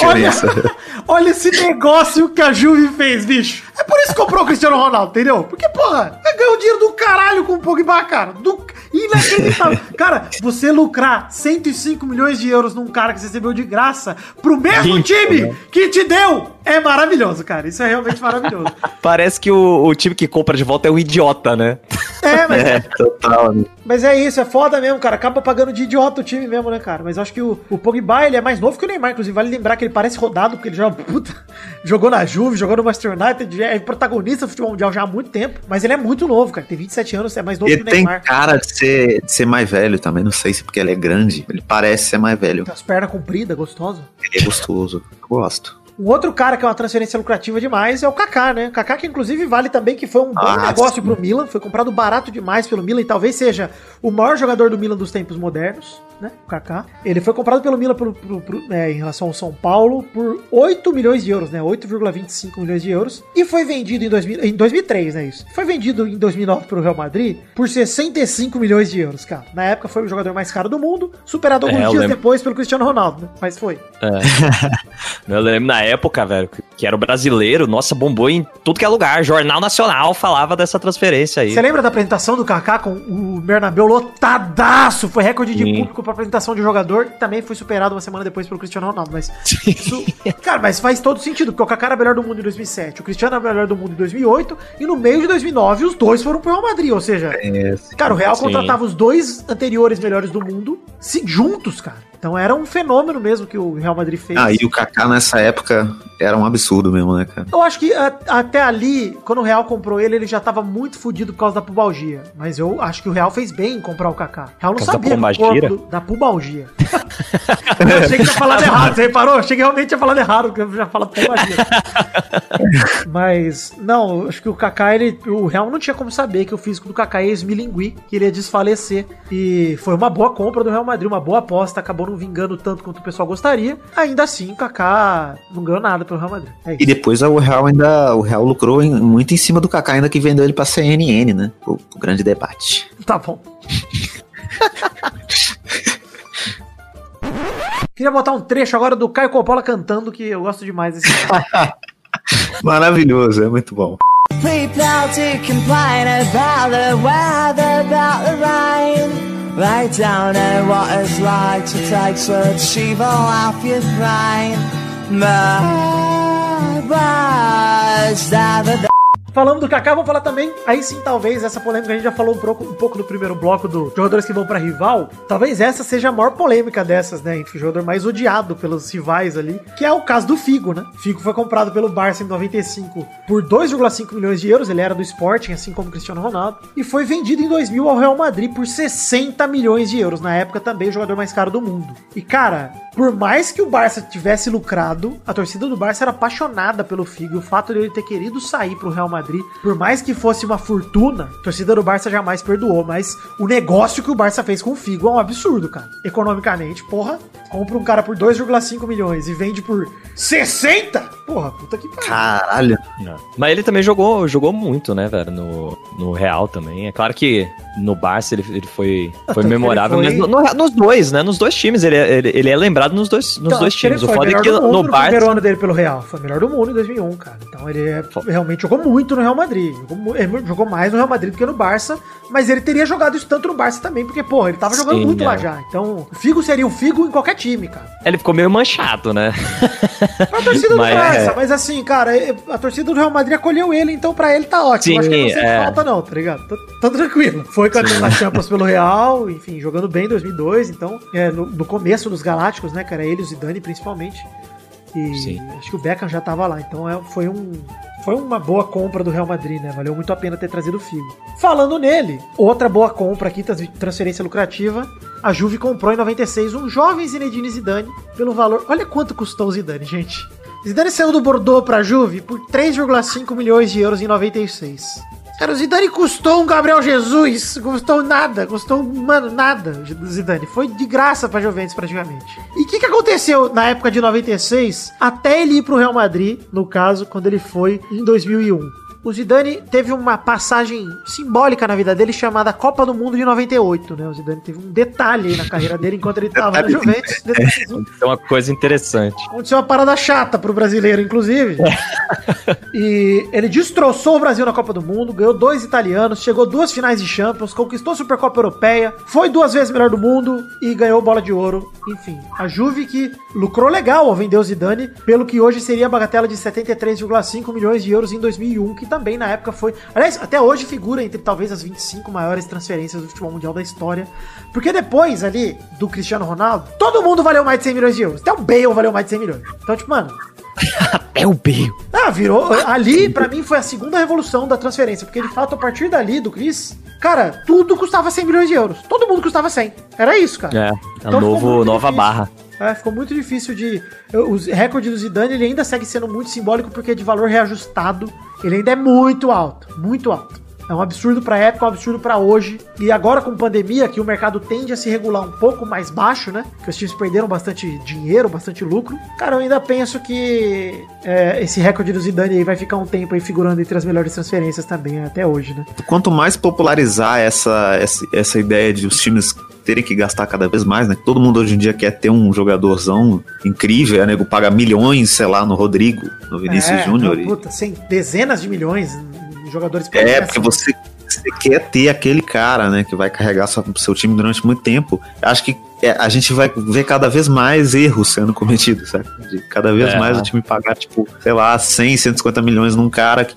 Olha, olha esse negócio que a Juve fez, bicho. É por isso que comprou o Cristiano Ronaldo, entendeu? Porque, porra, ganhou dinheiro do caralho com o Pogba, cara. Do... Inacreditável. cara, você lucrar 105 milhões de euros num cara que você recebeu de graça pro mesmo time né? que te deu é maravilhoso, cara. Isso é realmente maravilhoso. Parece que o, o time que compra de volta é um idiota, né? É, mas É, total. Mas é isso, é foda mesmo, cara. Acaba pagando de idiota o time mesmo, né, cara? Mas eu acho que o, o Pogba, ele é mais novo que o Neymar, inclusive. Vale lembrar que ele parece rodado, porque ele já, puta, jogou na Juve, jogou no Manchester United, é protagonista do futebol mundial já há muito tempo. Mas ele é muito novo, cara. Tem 27 anos, é mais novo Ele que o tem Neymar. cara de ser, de ser mais velho também, não sei se porque ele é grande. Ele parece ser mais velho. Tem as pernas compridas, gostoso. Ele é gostoso. Eu gosto. Um outro cara que é uma transferência lucrativa demais é o Kaká, né? Kaká que inclusive vale também que foi um bom Ah, negócio sim. pro Milan, foi comprado barato demais pelo Milan e talvez seja o maior jogador do Milan dos tempos modernos, né? O Kaká. Ele foi comprado pelo Milan pro- pro- pro- é, em relação ao São Paulo por 8 milhões de euros, né? 8,25 milhões de euros e foi vendido em, 2000, em 2003, né? Isso. Foi vendido em 2009 pro Real Madrid por 65 milhões de euros, cara. Na época foi o jogador mais caro do mundo, superado É, alguns eu dias lembro. depois pelo Cristiano Ronaldo, né? Mas foi. Eu lembro na época, velho, que- que era o brasileiro, nossa, bombou em tudo que é lugar. Jornal Nacional falava dessa transferência aí. Você lembra da apresentação do Kaká com o Bernabéu lotadaço? Foi recorde de Sim. público pra apresentação de jogador. Também foi superado uma semana depois pelo Cristiano Ronaldo. Mas isso, cara, mas faz todo sentido, porque o Kaká era melhor do mundo em 2007, o Cristiano era melhor do mundo em 2008 e no meio de 2009 os dois foram pro Real Madrid, ou seja, É, cara, o Real Sim. contratava os dois anteriores melhores do mundo se, juntos, cara. Então era um fenômeno mesmo que o Real Madrid fez. Ah, e o Kaká nessa época era um absurdo mesmo, né, cara? Eu acho que a- até ali, quando o Real comprou ele, ele já tava muito fudido por causa da pubalgia. Mas eu acho que o Real fez bem em comprar o Kaká. O Real não sabia da pubalgia? do- da pubalgia. eu achei que tinha falado errado, você reparou? Eu achei que realmente tinha falado errado, porque eu já falo pubalgia. Mas, não, eu acho que o Kaká, ele, o Real não tinha como saber que o físico do Kaká ia esmilinguir, que ele ia desfalecer. E foi uma boa compra do Real Madrid, uma boa aposta, acabou não vingando tanto quanto o pessoal gostaria. Ainda assim, o Kaká não ganhou nada pelo Real Madrid. É E depois o Real ainda o Real lucrou em- muito em cima do Kaká, ainda que vendeu ele pra CNN, né? O, o grande debate. Tá bom. Queria botar um trecho agora do Caio Coppola cantando, que eu gosto demais desse. Maravilhoso, é muito bom. People to complain about the weather, about the rain. Lay down know what it's like to take to achieve all your brain. My words never Falando do Kaká, vamos falar também, aí sim, talvez, essa polêmica, a gente já falou um pouco, um pouco no primeiro bloco do jogadores que vão pra rival, talvez essa seja a maior polêmica dessas, né, entre o jogador mais odiado pelos rivais ali, que é o caso do Figo, né? Figo foi comprado pelo Barça em 95 por 2,5 milhões de euros, ele era do Sporting, assim como Cristiano Ronaldo, e foi vendido em 2000 ao Real Madrid por 60 milhões de euros, na época também o jogador mais caro do mundo. E cara, por mais que o Barça tivesse lucrado, a torcida do Barça era apaixonada pelo Figo. E o fato de ele ter querido sair pro Real Madrid, por mais que fosse uma fortuna, a torcida do Barça jamais perdoou. Mas o negócio que o Barça fez com o Figo é um absurdo, cara. Economicamente, porra, compra um cara por 2,5 milhões e vende por 60? Porra, puta que pariu. Caralho. Mas ele também jogou, jogou muito, né, velho, no, no Real também. É claro que no Barça ele, ele foi, foi memorável, ele foi- mas no- no- nos dois, né? Nos dois times. Ele, é- ele, ele é lembrado nos dois, nos Então, dois times. O foda é que do mundo no primeiro Barça. ano dele pelo Real. Foi o melhor do mundo em 2001, cara. Então ele é- realmente jogou muito no Real Madrid. Jogou, ele jogou mais no Real Madrid do que no Barça. Mas ele teria jogado isso tanto no Barça também, porque, pô, ele tava jogando Sim, muito é. lá já. Então, o Figo seria o Figo em qualquer time, cara. Ele ficou meio manchado, né? A torcida do Mas, Barça, é. mas assim, cara, a torcida do Real Madrid acolheu ele, então pra ele tá ótimo. Sim, Acho que não sente é. falta, não, tá ligado? Tá, tá tranquilo. Foi campeão da Champions pelo Real, enfim, jogando bem em 2002, então, é, no, no começo dos Galácticos, né, cara? Ele e o Zidane principalmente. E Sim. acho que o Beckham já tava lá, então é, foi um. Foi uma boa compra do Real Madrid, né? Valeu muito a pena ter trazido o Figo. Falando nele, outra boa compra aqui, trans- transferência lucrativa. A Juve comprou em 96 um jovem Zinedine Zidane pelo valor. Olha quanto custou o Zidane, gente. Zidane saiu do Bordeaux pra Juve por 3,5 milhões de euros em 96. Cara, o Zidane custou um Gabriel Jesus, custou nada, custou, mano, nada Zidane. Foi de graça pra Juventus praticamente. E o que, que aconteceu na época de 96, até ele ir pro Real Madrid, no caso, quando ele foi em 2001? O Zidane teve uma passagem simbólica na vida dele chamada Copa do Mundo de 98, né? O Zidane teve um detalhe aí na carreira dele enquanto ele tava na Juventus. É uma coisa interessante. Aconteceu uma parada chata pro brasileiro, inclusive. e ele destroçou o Brasil na Copa do Mundo, ganhou dois italianos, chegou duas finais de Champions, conquistou a Supercopa Europeia, foi duas vezes melhor do mundo e ganhou bola de ouro. Enfim, a Juve que lucrou legal ao vender o Zidane, pelo que hoje seria a bagatela de 73,5 milhões de euros em 2001, que também na época foi. Aliás, até hoje figura entre talvez as 25 maiores transferências do futebol mundial da história. Porque depois ali do Cristiano Ronaldo, todo mundo valeu mais de 100 milhões de euros. Até o Bale valeu mais de 100 milhões. Então, tipo, mano, É o Bale. ah, virou. Ali, pra mim, foi a segunda revolução da transferência. Porque, de fato, a partir dali, do Chris, cara, tudo custava 100 milhões de euros. Todo mundo custava 100. Era isso, cara. É, é Então ficou novo, nova difícil. barra. É, ficou muito difícil de. O recorde do Zidane ele ainda segue sendo muito simbólico porque de valor reajustado ele ainda é muito alto, muito alto. É um absurdo pra época, um absurdo pra hoje. E agora com pandemia, que o mercado tende a se regular um pouco mais baixo, né? Que os times perderam bastante dinheiro, bastante lucro. Cara, eu ainda penso que é, esse recorde do Zidane aí vai ficar um tempo aí figurando entre as melhores transferências também até hoje, né? Quanto mais popularizar essa, essa, essa ideia de os times terem que gastar cada vez mais, né? Todo mundo hoje em dia quer ter um jogadorzão incrível, né? nego paga milhões, sei lá, no Rodrigo, no Vinícius É, Júnior. não, e- Puta, sem dezenas de milhões em jogadores É, porque você, você quer ter aquele cara, né, que vai carregar sua- seu time durante muito tempo. Acho que é, a gente vai ver cada vez mais erros sendo cometidos, sabe? De cada vez É. mais o time pagar, tipo, sei lá, 100, 150 milhões num cara que.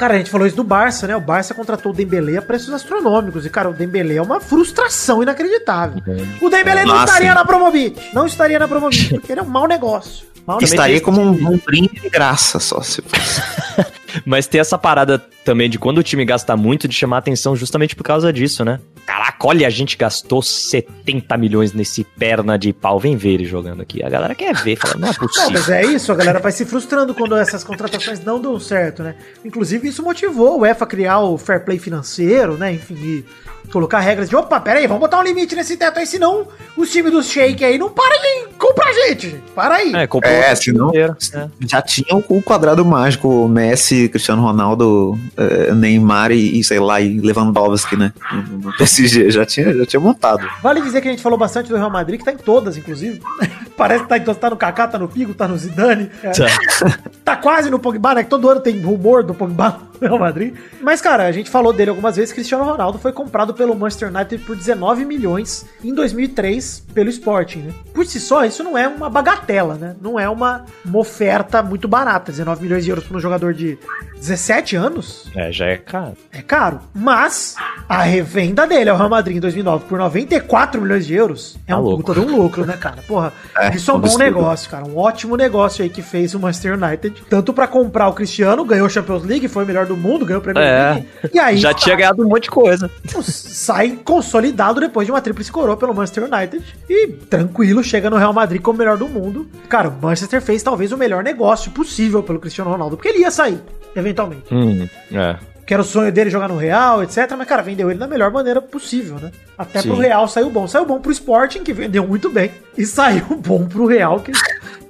Cara, a gente falou isso do Barça, né? O Barça contratou o Dembélé a preços astronômicos. E, cara, o Dembélé é uma frustração inacreditável. O Dembélé não Ah, estaria sim. na Promobit. Não estaria na Promobit, porque ele é um mau negócio. Mau negócio. Estaria como um, um brinde de graça só, se fosse. Mas tem essa parada também de quando o time gasta muito, de chamar atenção justamente por causa disso, né? Caraca, olha, a gente gastou 70 milhões nesse perna de pau. Vem ver ele jogando aqui. A galera quer ver, fala, não é Não, possível. mas é isso, a galera vai se frustrando quando essas contratações não dão certo, né? Inclusive, isso motivou o UEFA a criar o fair play financeiro, né? Enfim, e colocar regras de opa, pera aí, vamos botar um limite nesse teto aí, senão os times dos shake aí não param de comprar a gente. Para aí. É, comprou É, senão- inteiro, é. Já tinha o quadrado mágico, Messi, Cristiano Ronaldo, eh, Neymar e, sei lá, e Lewandowski, né? No, PSG, já tinha, já tinha montado. Vale dizer que a gente falou bastante do Real Madrid, que tá em todas, inclusive. Parece que tá, em todas, tá no Kaká, tá no Figo, tá no Zidane. É, tá quase no Pogba, né? Que todo ano tem rumor do Pogba no Real Madrid. Mas, cara, a gente falou dele algumas vezes. Cristiano Ronaldo foi comprado pelo Manchester United por 19 milhões em 2003 pelo Sporting, né? Por si só, isso não é uma bagatela, né? Não é uma, uma oferta muito barata. 19 milhões de euros para um jogador de 17 anos É, já é caro. é caro. Mas a revenda dele ao Real Madrid em 2009 por 94 milhões de euros é Tá um louco. puta de um lucro, né, cara? Porra, É, isso é um bom negócio, cara. Um ótimo negócio aí que fez o Manchester United. Tanto pra comprar o Cristiano, ganhou a Champions League, foi o melhor do mundo, ganhou o Premier É. League. E aí já tá- tinha ganhado um monte de coisa. sai consolidado depois de uma tríplice coroa pelo Manchester United e tranquilo chega no Real Madrid como o melhor do mundo. Cara, o Manchester fez talvez o melhor negócio possível pelo Cristiano Ronaldo, porque ele ia sair, eventualmente. Hum, é. Que era o sonho dele jogar no Real, etc. Mas, cara, vendeu ele da melhor maneira possível, né? Até Sim. pro Real saiu bom. Saiu bom pro Sporting, que vendeu muito bem. E saiu bom pro Real, que.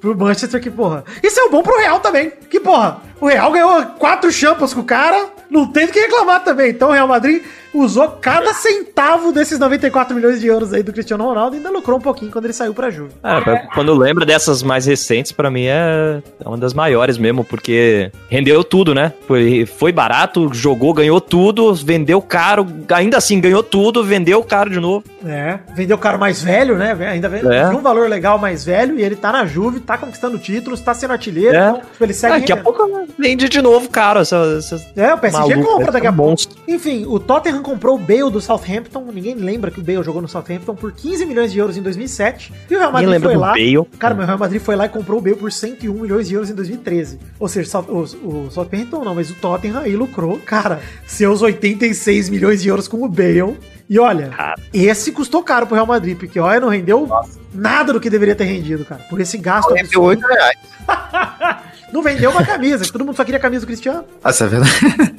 Pro Manchester, que, porra. E saiu bom pro Real também. Que, porra, o Real ganhou quatro champas com o cara. Não tem do que reclamar também. Então o Real Madrid usou cada centavo desses 94 milhões de euros aí do Cristiano Ronaldo e ainda lucrou um pouquinho quando ele saiu pra Juve. Pra- quando lembra dessas mais recentes, pra mim é uma das maiores mesmo, porque rendeu tudo, né? Foi, foi barato, jogou, ganhou tudo, vendeu caro, ainda assim ganhou tudo, vendeu caro de novo. É, vendeu o cara mais velho, né? Ainda vende É. um valor legal mais velho e ele tá na Juve, tá conquistando títulos, tá sendo artilheiro. É. Então, tipo, ele segue Daqui a pouco vende de novo caro. Essa, essas É, o PSG compra daqui a pouco. Enfim, o Tottenham comprou o Bale do Southampton. Ninguém lembra que o Bale jogou no Southampton por 15 milhões de euros em 2007. E o Real Madrid foi lá. Bale. Cara, mas o Real Madrid foi lá e comprou o Bale por 101 milhões de euros em 2013. Ou seja, o, o Southampton não, mas o Tottenham aí lucrou, cara, seus 86 milhões de euros com o Bale. E olha, Cara. esse custou caro pro Real Madrid, porque olha, não rendeu nada do que deveria ter rendido, cara. Por esse gasto absurdo. 48 reais. Não vendeu uma camisa, todo mundo só queria a camisa do Cristiano. Ah, isso é verdade.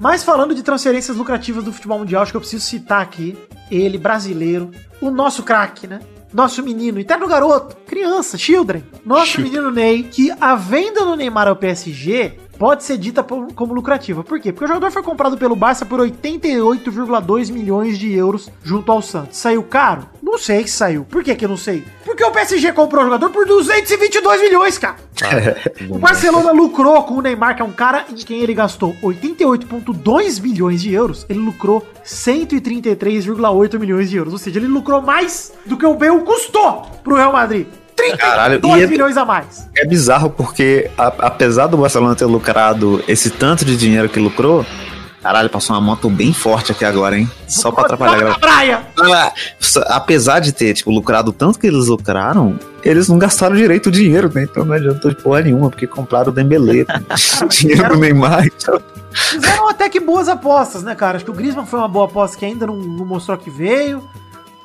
Mas falando de transferências lucrativas do futebol mundial, acho que eu preciso citar aqui ele, brasileiro, o nosso craque, né? Nosso menino, eterno garoto, criança, children. Nosso menino Ney, que a venda do Neymar ao PSG pode ser dita como lucrativa. Por quê? Porque o jogador foi comprado pelo Barça por 88,2 milhões de euros junto ao Santos. Saiu caro? Não sei se saiu. Por que que eu não sei? Porque o PSG comprou o jogador por 222 milhões, cara. O Barcelona lucrou com o Neymar, que é um cara em quem ele gastou 88,2 bilhões de euros. Ele lucrou 133,8 milhões de euros. Ou seja, ele lucrou mais do que o Bale custou pro Real Madrid. 32 Caralho, ele- milhões a mais. É bizarro porque, a- apesar do Barcelona ter lucrado esse tanto de dinheiro que lucrou, caralho, passou uma moto bem forte aqui agora, hein? Só pra atrapalhar a gravação. praia. Ah, Apesar de ter, tipo, lucrado tanto que eles lucraram, eles não gastaram direito o dinheiro, né? Então não adiantou de porra nenhuma, porque compraram o Dembele com dinheiro do Neymar. Então, Fizeram até que boas apostas, né, cara? Acho que o Griezmann foi uma boa aposta que ainda não, não mostrou que veio.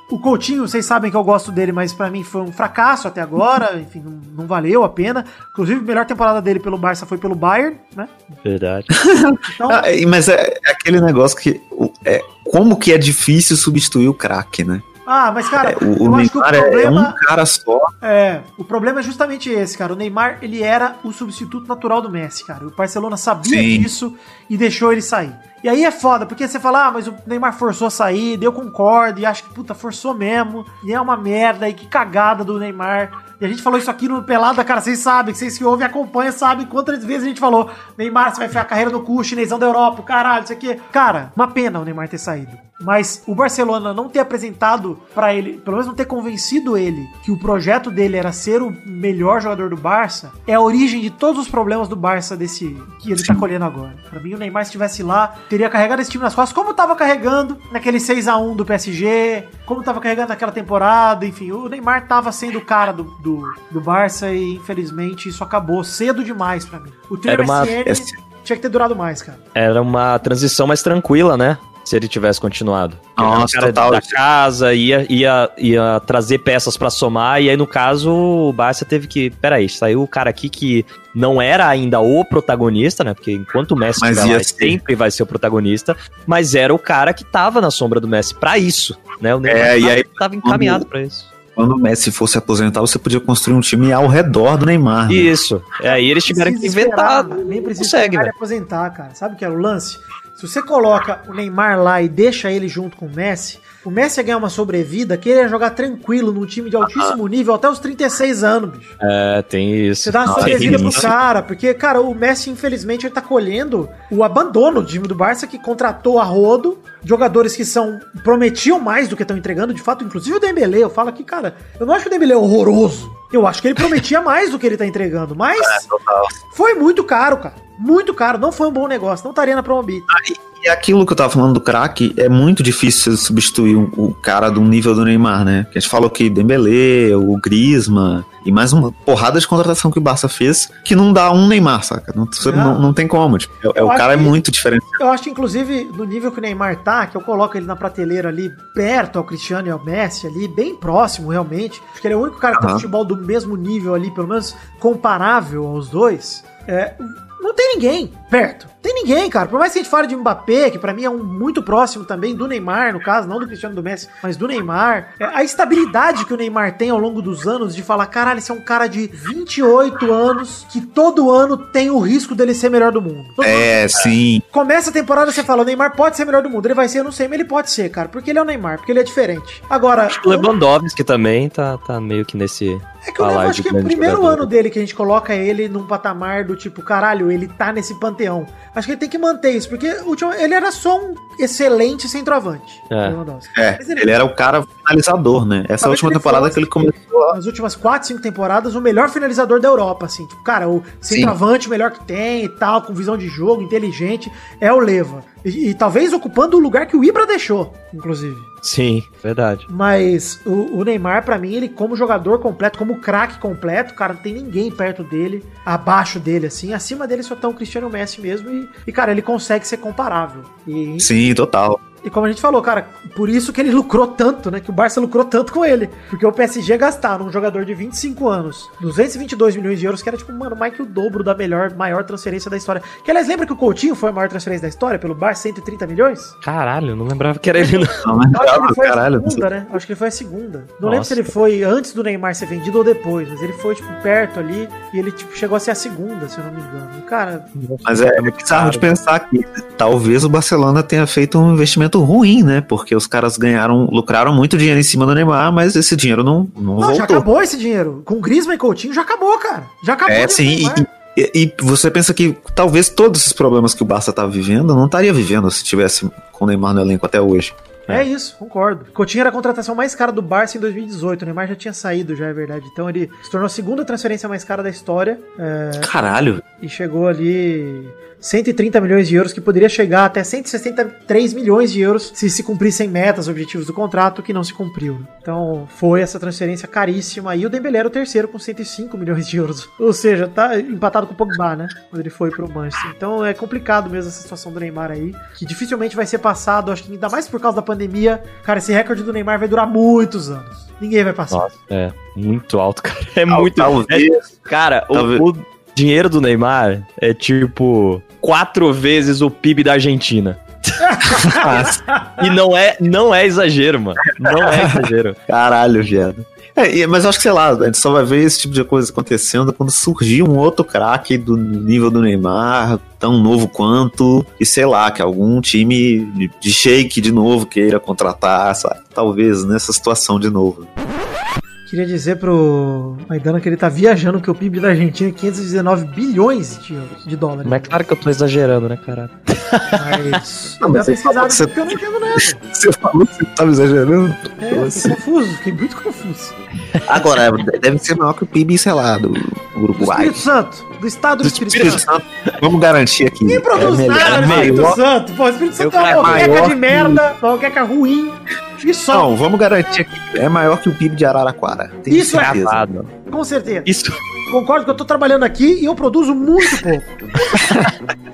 O Coutinho, vocês sabem que eu gosto dele, mas pra mim foi um fracasso até agora. Enfim, não, não valeu a pena. Inclusive, a melhor temporada dele pelo Barça foi pelo Bayern, né? Verdade. Então, Ah, mas é, é aquele negócio que. o- É, como que é difícil substituir o craque, né? ah, mas cara, É, o o eu acho que o Neymar é- é problema um cara só. é, o problema é justamente esse, cara. O Neymar, ele era o substituto natural do Messi, cara. O Barcelona sabia Sim. disso e deixou ele sair. E aí é foda, porque você fala, ah, mas o Neymar forçou a sair, eu concordo, e acho que, puta, forçou mesmo, e é uma merda, e que cagada do Neymar. E a gente falou isso aqui no Pelada, cara, vocês sabem, vocês que ouvem e acompanham sabem quantas vezes a gente falou, Neymar, você vai enfiar a carreira no cu, chinesão da Europa, caralho, isso aqui. Cara, uma pena o Neymar ter saído. Mas o Barcelona não ter apresentado pra ele, pelo menos não ter convencido ele que o projeto dele era ser o melhor jogador do Barça, é a origem de todos os problemas do Barça desse que ele tá colhendo agora. Pra mim, o Neymar, se estivesse lá, teria carregado esse time nas costas, como tava carregando naquele 6 a 1 do PSG, como tava carregando naquela temporada, enfim, o Neymar tava sendo o cara do, do, do Barça e infelizmente isso acabou cedo demais pra mim. O trio Era uma- tinha que ter durado mais, cara. Era uma transição mais tranquila, né? Se ele tivesse continuado. Era um Nossa, cara total. da casa, ia, ia, ia trazer peças pra somar, e aí no caso o Barça teve que. Peraí, saiu o cara aqui que não era ainda o protagonista, né? Porque enquanto o Messi Mas lá, ser. sempre vai ser o protagonista, mas era o cara que tava na sombra do Messi pra isso, né? O Neymar É, e tava, aí, tava encaminhado pra isso. Quando o Messi fosse aposentar, você podia construir um time ao redor do Neymar. né? Isso. É, aí eles tiveram que inventar. esperar, Nem precisa Consegue, esperar aposentar, cara. Sabe o que é o lance? Se você coloca o Neymar lá e deixa ele junto com o Messi, o Messi ia ganhar uma sobrevida que ele ia jogar tranquilo num time de altíssimo nível até os 36 anos, bicho. É, tem isso. Você dá uma Nossa, sobrevida pro cara, porque, cara, o Messi, infelizmente, ele tá colhendo o abandono do time do Barça, que contratou a rodo jogadores que são prometiam mais do que estão entregando, de fato, inclusive o Dembele, eu falo aqui, cara, eu não acho que o Dembele é horroroso. Eu acho que ele prometia mais do que ele tá entregando, mas foi muito caro, cara. Muito caro, não foi um bom negócio, não estaria na Promobit. E aquilo que eu tava falando do craque, é muito difícil substituir o, cara do nível do Neymar, né? Que a gente falou que Dembele, o Griezmann e mais uma porrada de contratação que o Barça fez que não dá um Neymar, saca? Não, Não. não, tem como. Tipo, é- é, o cara é que- muito diferente. Eu acho que, inclusive, no nível que o Neymar tá, que eu coloco ele na prateleira ali, perto ao Cristiano e ao Messi ali, bem próximo, realmente. Acho que ele é o único cara que tem Aham. futebol do mesmo nível ali, pelo menos comparável aos dois. É, não tem ninguém perto. Tem ninguém, cara. Por mais que a gente fale de Mbappé, que pra mim é um muito próximo também do Neymar, no caso, não do Cristiano do Messi, mas do Neymar. É, a estabilidade que o Neymar tem ao longo dos anos de falar, caralho, esse é um cara de 28 anos que todo ano tem o risco dele ser melhor do mundo. Todo É, sim. Começa a temporada, você fala, o Neymar pode ser melhor do mundo. Ele vai ser, eu não sei, mas ele pode ser, cara. Porque ele é o Neymar, porque ele é diferente. Agora, O Lewandowski também tá, tá meio que nesse. É que lembro, de acho que o grande primeiro jogador. ano dele que a gente coloca ele num patamar do tipo, caralho, ele tá nesse panteão. Acho que ele tem que manter isso, porque o último- ele era só um excelente centroavante. É. É, Mas ele era o cara finalizador, né? Essa Talvez última ele temporada fosse- que ele começou nas últimas 4, 5 temporadas, o melhor finalizador da Europa, assim. Tipo, cara, o centroavante melhor que tem e tal, com visão de jogo, inteligente, é o Leva. E, e talvez ocupando o lugar que o Ibra deixou, inclusive. Sim, verdade. Mas o, o Neymar, pra mim, ele como jogador completo, como craque completo, cara, não tem ninguém perto dele, abaixo dele, assim. Acima dele só tá um Cristiano Messi mesmo. E, e, cara, ele consegue ser comparável. E, Sim, total. E como a gente falou, cara, por isso que ele lucrou tanto, né? Que o Barça lucrou tanto com ele. Porque o PSG gastaram um jogador de 25 anos, 222 milhões de euros, que era tipo, mano, mais que o dobro da melhor, maior transferência da história. Que aliás, lembra que o Coutinho foi a maior transferência da história pelo Barça, 130 milhões? Caralho, não lembrava que era ele, não. Não, Eu acho que ele foi caralho, a segunda, né? Acho que ele foi a segunda. Não lembro Nossa. se ele foi antes do Neymar ser vendido ou depois, mas ele foi, tipo, perto ali e ele, tipo, chegou a ser a segunda, se eu não me engano. Cara, Mas é, é bizarro de pensar que talvez o Barcelona tenha feito um investimento ruim, né? Porque os caras ganharam, lucraram muito dinheiro em cima do Neymar, mas esse dinheiro não, não, não, já voltou. acabou esse dinheiro. Com Griezmann e Coutinho já acabou, cara. Já acabou. É, sim, e, e- e você pensa que talvez todos esses problemas que o Barça tá vivendo não estaria vivendo se tivesse com o Neymar no elenco até hoje. É isso, concordo. Coutinho era a contratação mais cara do Barça em 2018. O Neymar já tinha saído, já é verdade. Então ele se tornou a segunda transferência mais cara da história. é, Caralho. e chegou ali 130 milhões de euros, que poderia chegar até 163 milhões de euros se se cumprissem metas, objetivos do contrato, que não se cumpriu. Então foi essa transferência caríssima. E o Dembélé era o terceiro com 105 milhões de euros. Ou seja, tá empatado com o Pogba, né? Quando ele foi pro Manchester. Então é complicado mesmo essa situação do Neymar aí, que dificilmente vai ser passado, acho que ainda mais por causa da pandemia. Cara, esse recorde do Neymar vai durar muitos anos. Ninguém vai passar. Nossa, é muito alto, cara. É muito Talvez. É, cara, Talvez. o, dinheiro do Neymar é tipo quatro vezes o PIB da Argentina. e não é, não é exagero, mano. Não é exagero. Caralho, viado. É, mas eu acho que, sei lá, a gente só vai ver esse tipo de coisa acontecendo quando surgir um outro craque do nível do Neymar, tão novo quanto, e sei lá, que algum time de- de shake de novo queira contratar, sabe? Talvez nessa situação de novo. Queria dizer pro Maidana que ele tá viajando, que o PIB da Argentina é 519 bilhões de, euros, de dólares. Mas é claro que eu tô exagerando, né, cara? Mas. Não, eu mas você falou que você- porque eu não entendo nada. Você falou que você tava exagerando? É, eu fiquei confuso, fiquei muito confuso. Agora, deve ser maior que o PIB, sei lá, do Do Uruguai. Espírito Santo, do estado do, Espírito, Santo. Vamos garantir aqui. Ninguém produz É nada no Espírito maior- Santo. Pô, o Espírito Santo é uma maior de merda, uma moqueca ruim. Só, Não, vamos garantir aqui. É maior que o PIB de Araraquara. Tenho Isso é certeza. Gravado. com certeza. Isso. Concordo que eu tô trabalhando aqui e eu produzo muito pouco.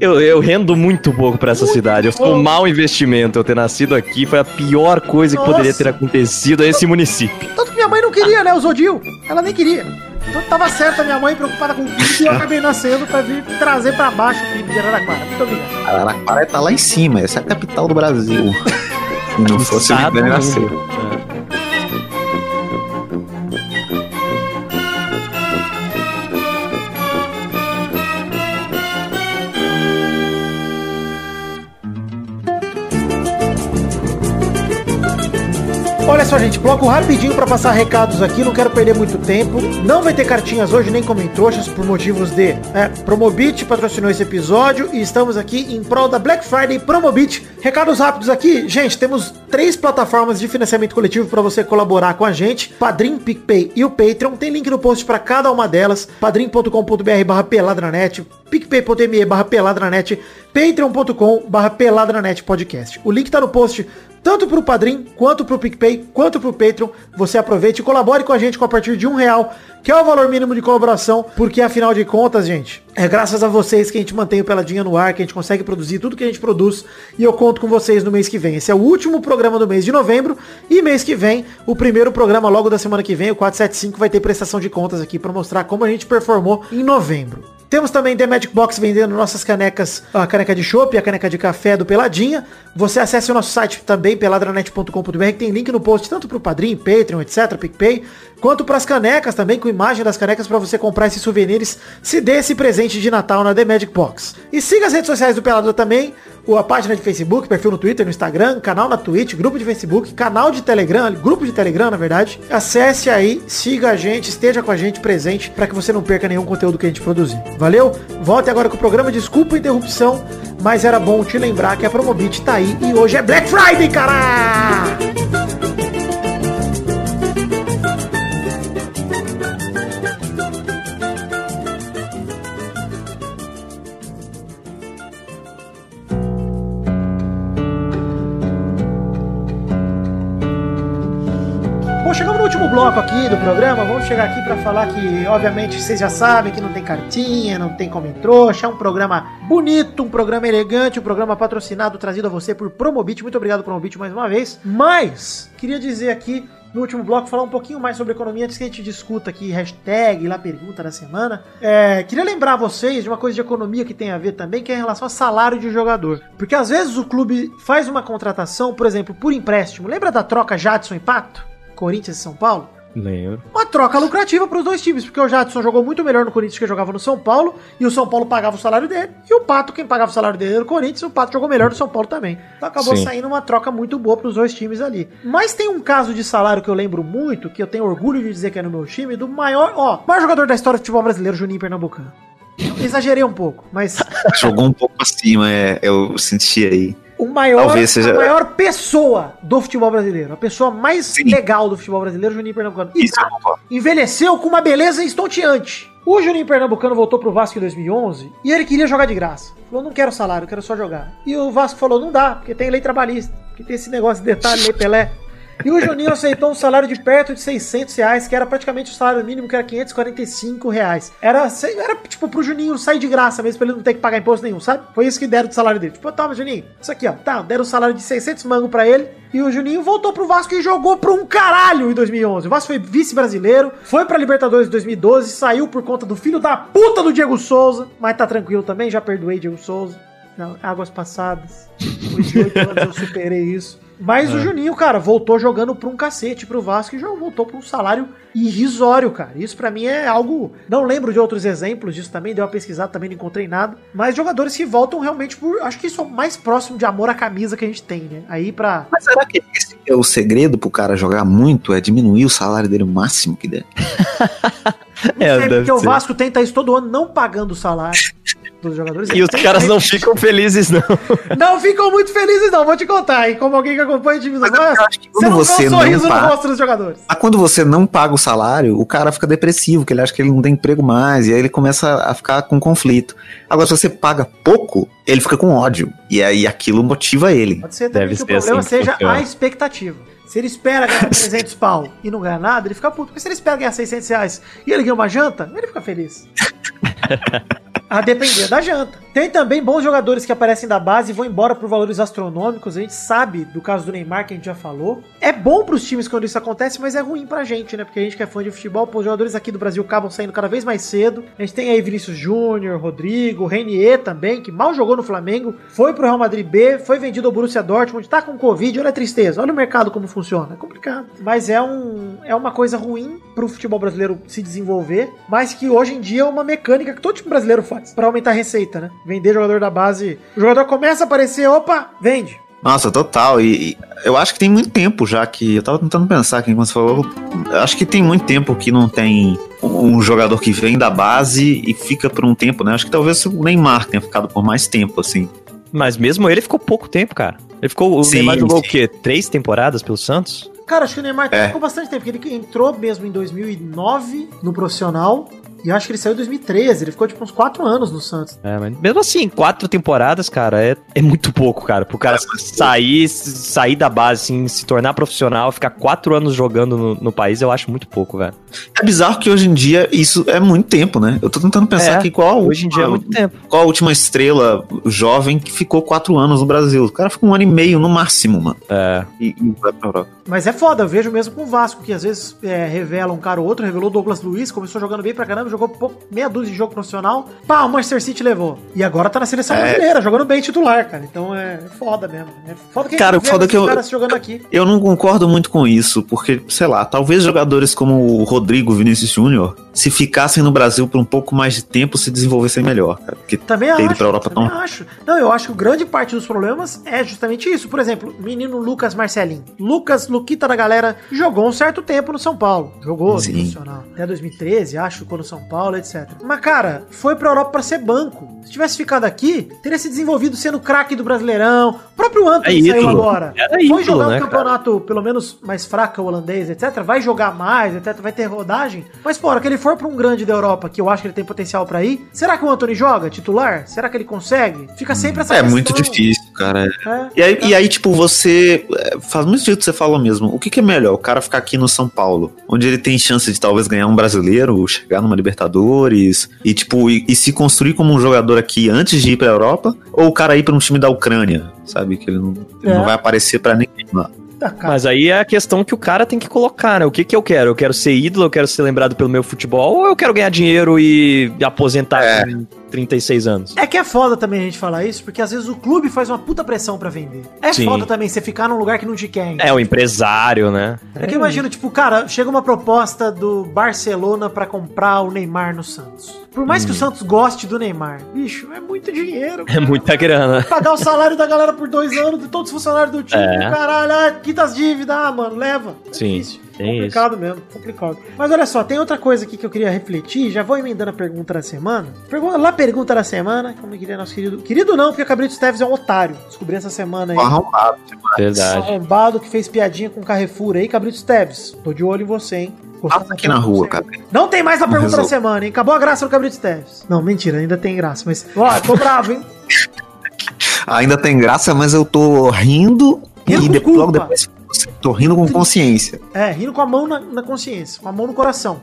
Eu, eu rendo muito pouco pra essa Muito cidade. Eu sou um mau investimento. Eu ter nascido aqui foi a pior coisa que Nossa. poderia ter acontecido a esse município. Tanto que minha mãe não queria, né? O Zodil. Ela nem queria. Então tava certa a minha mãe preocupada com o PIB e eu acabei nascendo pra vir trazer pra baixo o PIB de Araraquara. Muito obrigado. Araraquara tá lá em cima. Essa é a capital do Brasil. Não fosse o Estado Rio mundo. Olha só, gente, bloco rapidinho pra passar recados aqui, não quero perder muito tempo. Não vai ter cartinhas hoje, nem comentroxas, por motivos de é, Promobit patrocinou esse episódio e estamos aqui em prol da Black Friday Promobit. Recados rápidos aqui, gente, temos três plataformas de financiamento coletivo para você colaborar com a gente, Padrim, PicPay e o Patreon. Tem link no post para cada uma delas, padrim.com.br barra peladranet, picpay.me barra peladranet, patreon.com barra peladranet podcast. O link tá no post tanto pro Padrim, quanto pro PicPay, quanto pro Patreon. Você aproveite e colabore com a gente com a partir de um real, que é o valor mínimo de colaboração, porque afinal de contas, gente, é graças a vocês que a gente mantém o Peladinha no ar, que a gente consegue produzir tudo que a gente produz, e eu conto com vocês no mês que vem. Esse é o último programa do mês de novembro, e mês que vem, o primeiro programa logo da semana que vem, o 475, vai ter prestação de contas aqui para mostrar como a gente performou em novembro. Temos também The Magic Box vendendo nossas canecas, a caneca de chopp e a caneca de café do Peladinha. Você acesse o nosso site também, peladranet.com.br, que tem link no post tanto pro Padrim, Patreon, etc, PicPay, quanto para as canecas também, com imagem das canecas para você comprar esses souvenirs, se dê esse presente de Natal na The Magic Box. E siga as redes sociais do Pelado também, a página de Facebook, perfil no Twitter, no Instagram, canal na Twitch, grupo de Facebook, canal de Telegram, grupo de Telegram, na verdade. Acesse aí, siga a gente, esteja com a gente presente para que você não perca nenhum conteúdo que a gente produzir. Valeu? Volte agora com o programa, desculpa a interrupção, mas era bom te lembrar que a Promobit tá aí e hoje é Black Friday, cara! Do programa, vamos chegar aqui pra falar que, obviamente, vocês já sabem que não tem cartinha, não tem como trouxa, é um programa bonito, um programa elegante, um programa patrocinado, trazido a você por Promobit. Muito obrigado, Promobit, mais uma vez. Mas, queria dizer aqui, no último bloco, falar um pouquinho mais sobre economia antes que a gente discuta aqui, hashtag, lá pergunta da semana. É, queria lembrar vocês de uma coisa de economia que tem a ver também, que é em relação ao salário de jogador. Porque às vezes o clube faz uma contratação, por exemplo, por empréstimo. Lembra da troca Jadson e Pato? Corinthians e São Paulo? Lembro. Uma troca lucrativa para os dois times, porque o Jadson jogou muito melhor no Corinthians que jogava no São Paulo, e o São Paulo pagava o salário dele, e o Pato, quem pagava o salário dele era o Corinthians, e o Pato jogou melhor no São Paulo também. Então acabou Sim. saindo uma troca muito boa para os dois times ali. Mas tem um caso de salário que eu lembro muito, que eu tenho orgulho de dizer que é no meu time, do maior, ó, maior jogador da história do futebol brasileiro, Juninho Pernambucano. Exagerei um pouco, mas Jogou um pouco acima, é, eu senti aí. O maior, Talvez seja- a maior pessoa do futebol brasileiro, a pessoa mais Sim. legal do futebol brasileiro, Juninho Pernambucano. E, Isso concordo. envelheceu com uma beleza estonteante. O Juninho Pernambucano voltou pro Vasco em 2011 e ele queria jogar de graça. Falou, não quero salário, eu quero só jogar. E o Vasco falou, não dá, porque tem lei trabalhista, porque tem esse negócio de detalhe, lei Pelé. E o Juninho aceitou um salário de perto de 600 reais, que era praticamente o salário mínimo, que era 545 reais. Era, era tipo pro Juninho sair de graça mesmo, pra ele não ter que pagar imposto nenhum, sabe? Foi isso que deram do salário dele. Tipo, toma, Juninho, isso aqui, ó. Tá, deram o salário de 600 mango pra ele. E o Juninho voltou pro Vasco e jogou pro um caralho em 2011. O Vasco foi vice-brasileiro, foi pra Libertadores em 2012, saiu por conta do filho da puta do Diego Souza, mas tá tranquilo também, já perdoei Diego Souza. Não, águas passadas. Depois de oito anos eu superei isso. Mas o Juninho, cara, voltou jogando pra um cacete pro Vasco e já voltou pra um salário irrisório, cara. Isso pra mim é algo. Não lembro de outros exemplos disso também, deu uma pesquisada, também não encontrei nada. Mas jogadores que voltam realmente por. Acho que isso é o mais próximo de amor à camisa que a gente tem, né? Aí pra. Mas será que esse é o segredo pro cara jogar muito? É diminuir o salário dele o máximo que der? É, É, deve porque o ser. Vasco tenta isso todo ano, não pagando o salário dos jogadores. E os caras não ficam felizes, não. Não ficam muito felizes, não, vou te contar, hein? Como alguém que acompanha o time do Mas Vasco, acho que você quando não vê você um não sorriso no paga- rosto dos jogadores. Mas quando você não paga o salário, o cara fica depressivo, que ele acha que ele não tem emprego mais, e aí ele começa a ficar com conflito. Agora, se você paga pouco, ele fica com ódio. E aí aquilo motiva ele. Pode ser Deve que o ser problema assim que seja a expectativa. Se ele espera ganhar 300 pau e não ganha nada, ele fica puto. Porque se ele espera ganhar 600 reais e ele ganha uma janta, ele fica feliz. A depender da janta. Tem também bons jogadores que aparecem da base e vão embora por valores astronômicos. A gente sabe do caso do Neymar, que a gente já falou. É bom pros times quando isso acontece, mas é ruim pra gente, né? Porque a gente que é fã de futebol, pô, os jogadores aqui do Brasil acabam saindo cada vez mais cedo. A gente tem aí Vinícius Júnior, Rodrigo, Renier também, que mal jogou no Flamengo, foi pro Real Madrid B, foi vendido ao Borussia Dortmund, tá com Covid, olha a tristeza, olha o mercado como funciona. É complicado. Mas é, um, é uma coisa ruim pro futebol brasileiro se desenvolver, mas que hoje em dia é uma mecânica que todo time brasileiro faz pra aumentar a receita, né? Vender jogador da base. O jogador começa a aparecer, opa, vende. Nossa, total. E, e eu acho que tem muito tempo já que. Eu tava tentando pensar aqui enquanto você falou. Eu acho que tem muito tempo que não tem um um jogador que vem da base e fica por um tempo, né? Acho que talvez o Neymar tenha ficado por mais tempo, assim. Mas mesmo ele ficou pouco tempo, cara. Ele ficou. O Sim, Neymar jogou sim. o quê? Três temporadas pelo Santos? Cara, acho que o Neymar É. ficou bastante tempo, porque ele entrou mesmo em 2009 no profissional. E eu acho que ele saiu em 2013. Ele ficou tipo uns 4 anos no Santos. É, mas mesmo assim, quatro temporadas, cara, é, é muito pouco, cara. Pro cara sair, sair da base, assim, se tornar profissional, ficar quatro anos jogando no, no país, eu acho muito pouco, velho. É bizarro que hoje em dia isso é muito tempo, né? Eu tô tentando pensar É, aqui qual a Hoje em dia é muito tempo. Qual a última estrela jovem que ficou quatro anos no Brasil? O cara ficou um ano e meio no máximo, mano. É. E, e vai pra Europa. Mas é foda, eu vejo mesmo com o Vasco, que às vezes é, revela um cara ou outro. Revelou o Douglas Luiz, começou jogando bem pra caramba, jogou pouco, meia dúzia de jogo profissional. Pá, o Manchester City levou. E agora tá na seleção É. brasileira, jogando bem titular, cara. Então é foda mesmo. É foda que Cara, foda que eu- jogando aqui. Eu não concordo muito com isso, porque, sei lá, talvez jogadores como o Rodrigo Vinícius Júnior, se ficassem no Brasil por um pouco mais de tempo, se desenvolvessem melhor, cara. Porque Também ter ido acho, pra Europa também tão. acho. Não, eu acho que grande parte dos problemas é justamente isso. Por exemplo, o menino Lucas Marcelinho. Lucas, Luquita da galera, jogou um certo tempo no São Paulo. Jogou no Sim. profissional. Até 2013, acho, ficou no São Paulo, etc. Mas, cara, foi pra Europa pra ser banco. Se tivesse ficado aqui, teria se desenvolvido sendo craque do Brasileirão. O próprio Anthony É saiu ídolo. agora. Era Foi ídolo, jogar um né, campeonato, pelo menos, mais fraco, holandês, etc. Vai jogar mais, etc. Vai ter rodagem. Mas, pô, hora que ele for for pra um grande da Europa, que eu acho que ele tem potencial pra ir, será que o Anthony joga titular? Será que ele consegue? Fica sempre essa É questão. muito difícil, cara. É. E aí, e aí, tipo, você. é, Faz muito sentido que você falou mesmo. O que, que é melhor? O cara ficar aqui no São Paulo, onde ele tem chance de talvez ganhar um brasileiro, chegar numa Libertadores e, tipo, e, e se construir como um jogador aqui antes de ir pra Europa? Ou o cara ir pra um time da Ucrânia, sabe? Que ele não, ele É. não vai aparecer pra ninguém lá. Tá, cara. Mas aí é a questão que o cara tem que colocar, né? O que que eu quero? Eu quero ser ídolo, eu quero ser lembrado pelo meu futebol, ou eu quero ganhar dinheiro e aposentar É. com 36 anos? É que é foda também a gente falar isso, porque às vezes o clube faz uma puta pressão pra vender. É Sim. foda também você ficar num lugar que não te quer. É, o empresário, né? É que eu imagino, tipo, cara, chega uma proposta do Barcelona pra comprar o Neymar no Santos. Por mais que o Santos goste do Neymar, bicho, é muito dinheiro. É muita grana. Pagar o salário da galera por dois anos, de todos os funcionários do time, É. caralho, ah, quita as dívidas, ah, mano, leva. É Sim, difícil. tem complicado mesmo, complicado. Mas olha só, tem outra coisa aqui que eu queria refletir, já vou emendando a pergunta da semana. Pergunta, lá pergunta da semana, como diria nosso querido. Querido não, porque o Cabrito Esteves é um otário. Descobri essa semana aí. Arrombado. Verdade. Arrombado que fez piadinha com Carrefour aí, Cabrito Esteves. Tô de olho em você, hein? Passa aqui na rua, cara. Não tem mais a pergunta da semana, hein? Acabou a graça do Cabrito Esteves. Não, mentira, ainda tem graça, mas. Ó, tô bravo, hein? Ainda tem graça, mas eu tô rindo Rindo e de- logo depois tô rindo com consciência. É, rindo com a mão na, na consciência, com a mão no coração.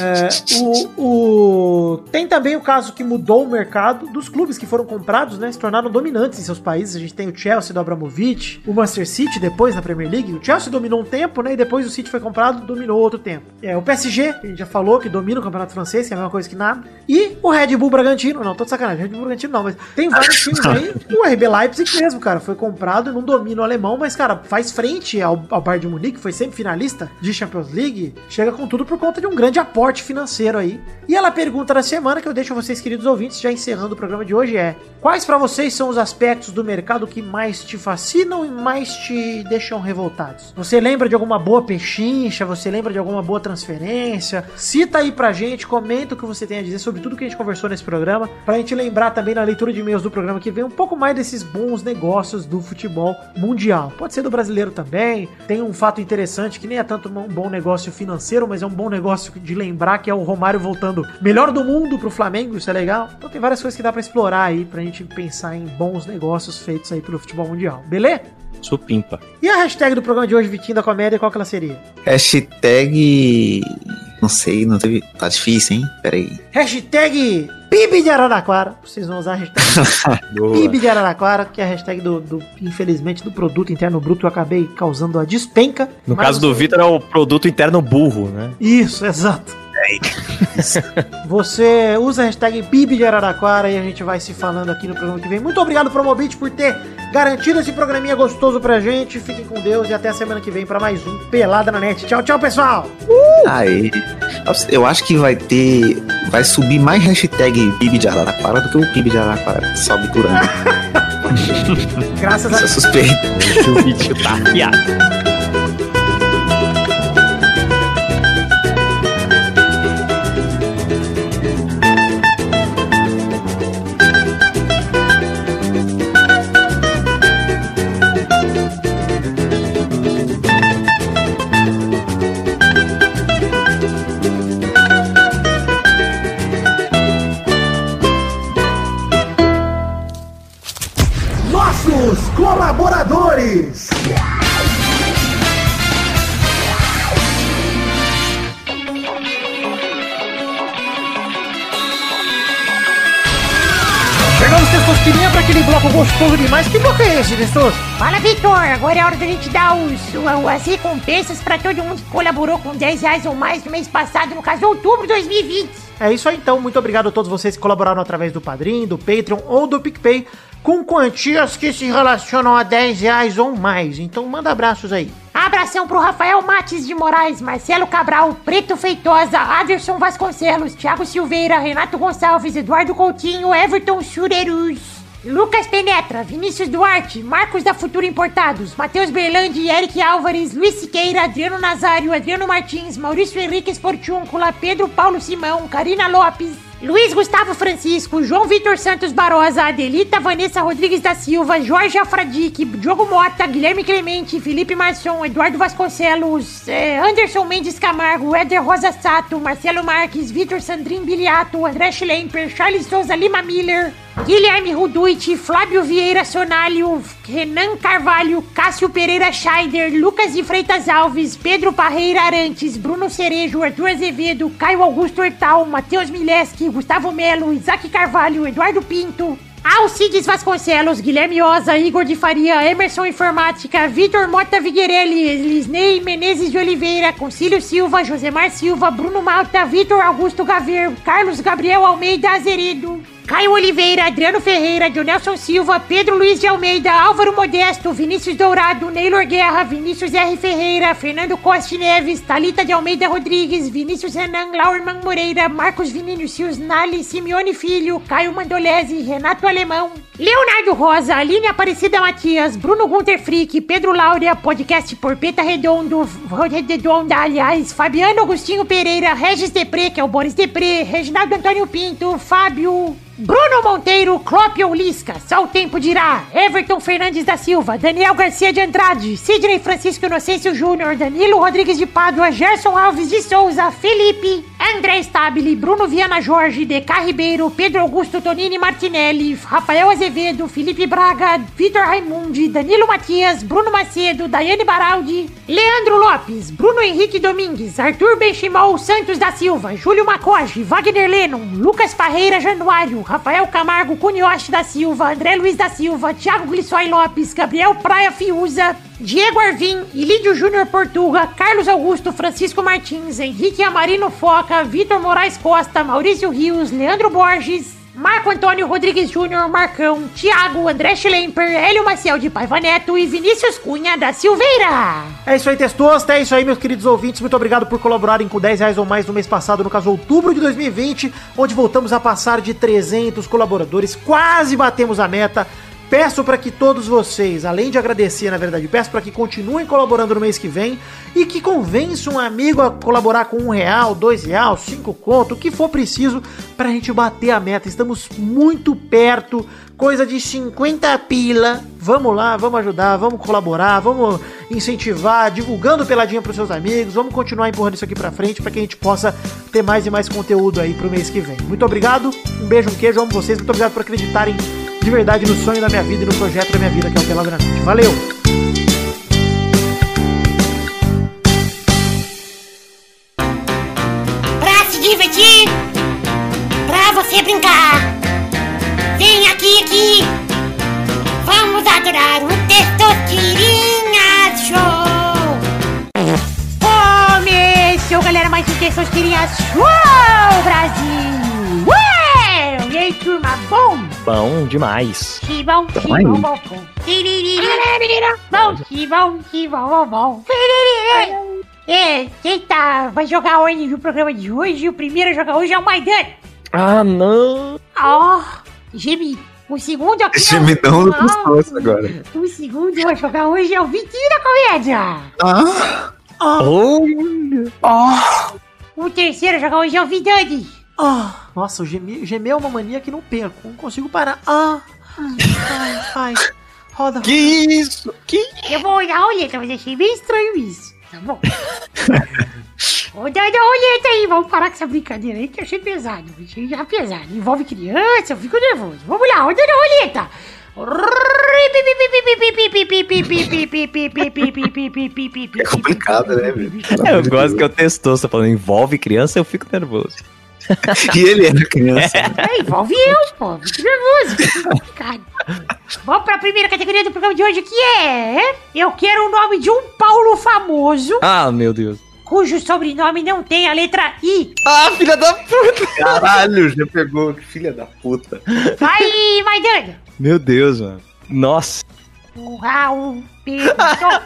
É, o, o- Tem também o caso que mudou o mercado dos clubes que foram comprados, né? Se tornaram dominantes em seus países. A gente tem o Chelsea do Abramovich, o Manchester City depois na Premier League. O Chelsea dominou um tempo, né? E depois o City foi comprado, dominou outro tempo. É, o PSG, que a gente já falou, que domina o campeonato francês, que é a mesma coisa que nada. E o Red Bull Bragantino. Não, tô de sacanagem, Red Bull Bragantino não, mas tem vários times aí. O RB Leipzig mesmo, cara, foi comprado e não domina o alemão, mas, cara, faz frente ao, ao Bayern de Munique, foi sempre finalista de Champions League, chega com tudo por conta de um grande aporte financeiro aí. E ela pergunta da semana que eu deixo a vocês, queridos ouvintes, já encerrando o programa de hoje é: Quais pra vocês são os aspectos do mercado que mais te fascinam e mais te deixam revoltados? Você lembra de alguma boa pechincha? Você lembra de alguma boa transferência? Cita aí pra gente, comenta o que você tem a dizer sobre tudo que a gente conversou nesse programa, pra gente lembrar também na leitura de e-mails do programa que vem um pouco mais desses bons negócios do futebol mundial. Pode ser do brasileiro também. Tem um fato interessante que nem é tanto um bom negócio financeiro, mas é um bom negócio de lembrar que é o Romário voltando melhor do mundo pro Flamengo, isso é legal. Então tem várias coisas que dá pra explorar aí pra gente pensar em bons negócios feitos aí pelo futebol mundial. Beleza? Supimpa. E a hashtag do programa de hoje, Vitinho da Comédia, qual que ela seria? Hashtag. Não sei, não teve. Tá difícil, hein? Peraí. Hashtag PIB de Araraquara. Vocês vão usar a hashtag PIB de Araraquara, que é a hashtag do, do, infelizmente, do produto interno bruto. Eu acabei causando a despenca. No caso do Vitor é o produto interno burro, né? Isso, exato. Você usa a hashtag PIB de Araraquara e a gente vai se falando aqui no programa que vem. Muito obrigado, Promobit, por ter garantido esse programinha gostoso pra gente. Fiquem com Deus e até a semana que vem pra mais um Pelada na Net. Tchau, tchau, pessoal! Aí. Eu acho que vai ter. Vai subir mais hashtag PIB de Araraquara do que o PIB de Araraquara. Sobe por ano. Graças a suspeito. o Vitor tá afiado. Gostoso demais. Que bloco é esse, Testos? Fala, Vitor! Agora é hora da gente dar os, as recompensas pra todo mundo que colaborou com 10 reais ou mais no mês passado, no caso, outubro de 2020. É isso aí, então. Muito obrigado a todos vocês que colaboraram através do Padrim, do Patreon ou do PicPay com quantias que se relacionam a 10 reais ou mais. Então manda abraços aí. Abração pro Rafael Mates de Moraes, Marcelo Cabral, Preto Feitosa, Aderson Vasconcelos, Thiago Silveira, Renato Gonçalves, Eduardo Coutinho, Everton Surerus, Lucas Penetra, Vinícius Duarte, Marcos da Futura Importados, Matheus Berlandi, Eric Álvares, Luiz Siqueira, Adriano Nazário, Adriano Martins, Maurício Henrique Esportiúncula, Pedro Paulo Simão, Karina Lopes, Luiz Gustavo Francisco, João Vitor Santos Barosa, Adelita Vanessa Rodrigues da Silva, Jorge Afradique, Diogo Mota, Guilherme Clemente, Felipe Marçom, Eduardo Vasconcelos, eh, Anderson Mendes Camargo, Éder Rosa Sato, Marcelo Marques, Vitor Sandrin Biliato, André Schlemper, Charles Souza Lima Miller, Guilherme Ruduit, Flávio Vieira Sonalho, Renan Carvalho, Cássio Pereira Scheider, Lucas de Freitas Alves, Pedro Parreira Arantes, Bruno Cerejo, Arthur Azevedo, Caio Augusto Hortal, Matheus Mileski, Gustavo Melo, Isaac Carvalho, Eduardo Pinto, Alcides Vasconcelos, Guilherme Oza, Igor de Faria, Emerson Informática, Vitor Mota Viguerelli, Lisney Menezes de Oliveira, Concílio Silva, Josemar Silva, Bruno Malta, Vitor Augusto Gaver, Carlos Gabriel Almeida Azeredo, Caio Oliveira, Adriano Ferreira, Dionelson Silva, Pedro Luiz de Almeida, Álvaro Modesto, Vinícius Dourado, Neylor Guerra, Vinícius R. Ferreira, Fernando Costa Neves, Talita de Almeida Rodrigues, Vinícius Renan, Laurman Moreira, Marcos Vinícius Nali, Simeone Filho, Caio Mandolese, Renato Alemão, Leonardo Rosa, Aline Aparecida Matias, Bruno Gunter Frick, Pedro Laura, podcast Porpeta Redondo, Redonda, aliás, Fabiano Agostinho Pereira, Regis Depré, que é o Boris Depré, Reginaldo Antônio Pinto, Fábio, Bruno Monteiro, Clópio Lisca, só o tempo dirá. Everton Fernandes da Silva, Daniel Garcia de Andrade, Sidney Francisco Inocêncio Júnior, Danilo Rodrigues de Pádua, Gerson Alves de Souza, Felipe, André Stabile, Bruno Viana Jorge, DK Ribeiro, Pedro Augusto Tonini Martinelli, Rafael Azevedo, Felipe Braga, Vitor Raimundi, Danilo Matias, Bruno Macedo, Daiane Baraldi, Leandro Lopes, Bruno Henrique Domingues, Arthur Benchimol Santos da Silva, Júlio Macoge, Wagner Lennon, Lucas Parreira Januário, Rafael Camargo Cunioche da Silva, André Luiz da Silva, Thiago Glissói Lopes, Gabriel Praia Fiuza, Diego Arvim, Ilídio Júnior Portuga, Carlos Augusto, Francisco Martins, Henrique Amarino Foca, Vitor Moraes Costa, Maurício Rios, Leandro Borges, Marco Antônio Rodrigues Júnior, Marcão, Thiago, André Schlemper, Hélio Maciel de Paiva Neto e Vinícius Cunha da Silveira. É isso aí, Testosta. É isso aí, meus queridos ouvintes. Muito obrigado por colaborarem com 10 reais ou mais no mês passado, no caso, outubro de 2020, onde voltamos a passar de 300 colaboradores. Quase batemos a meta. Peço para que todos vocês, além de agradecer, na verdade, peço para que continuem colaborando no mês que vem e que convençam um amigo a colaborar com um real, dois real, cinco conto, o que for preciso para a gente bater a meta. Estamos muito perto, coisa de 50 pila. Vamos lá, vamos ajudar, vamos colaborar, vamos incentivar, divulgando peladinha para seus amigos. Vamos continuar empurrando isso aqui para frente para que a gente possa ter mais e mais conteúdo aí pro mês que vem. Muito obrigado, um beijo, um queijo, amo vocês, muito obrigado por acreditarem de verdade no sonho da minha vida e no projeto da minha vida, que é o Noite. Valeu! Pra se divertir, pra você brincar, vem aqui, aqui, vamos adorar o Testosterinha Show! Começou, galera, mais um Testosterinha Show, Brasil! Turma, bom? Bom demais. Que bom, que bom, bom, bom. Bom, que bom, que bom, bom, bom. É, quem tá, vai jogar hoje no programa de hoje, o primeiro a jogar hoje é o Maidana. Ah, não. Ó, gemi. O segundo aqui é o- Gemidão Ah, pescoço agora. O segundo a jogar hoje é o Vitinho da Comédia. Ah, Oh, O terceiro a jogar hoje é o Vidani. Ah, nossa, o gemer, gemer é uma mania que não perco. Não consigo parar. Ah, ai, ai. Roda. que isso? Que Eu vou olhar a roleta, mas achei bem estranho isso. Tá bom? Rodando a roleta aí, vamos parar com essa brincadeira aí que eu achei pesado. Achei já pesado. Envolve criança, eu fico nervoso. Vamos lá, rodando a roleta. É complicado, né, velho? Eu gosto que eu testou, você falando envolve criança, eu fico nervoso. E ele era criança. É, envolve eu, pô. Fico nervoso. Complicado. Vamos pra primeira categoria do programa de hoje, que é... Eu quero o nome de um Paulo famoso, Ah, meu Deus. cujo sobrenome não tem a letra I. Ah, filha da puta. Caralho, já pegou. Filha da puta. Vai, Maidana. Meu Deus, mano. Nossa. O Raul perguntou.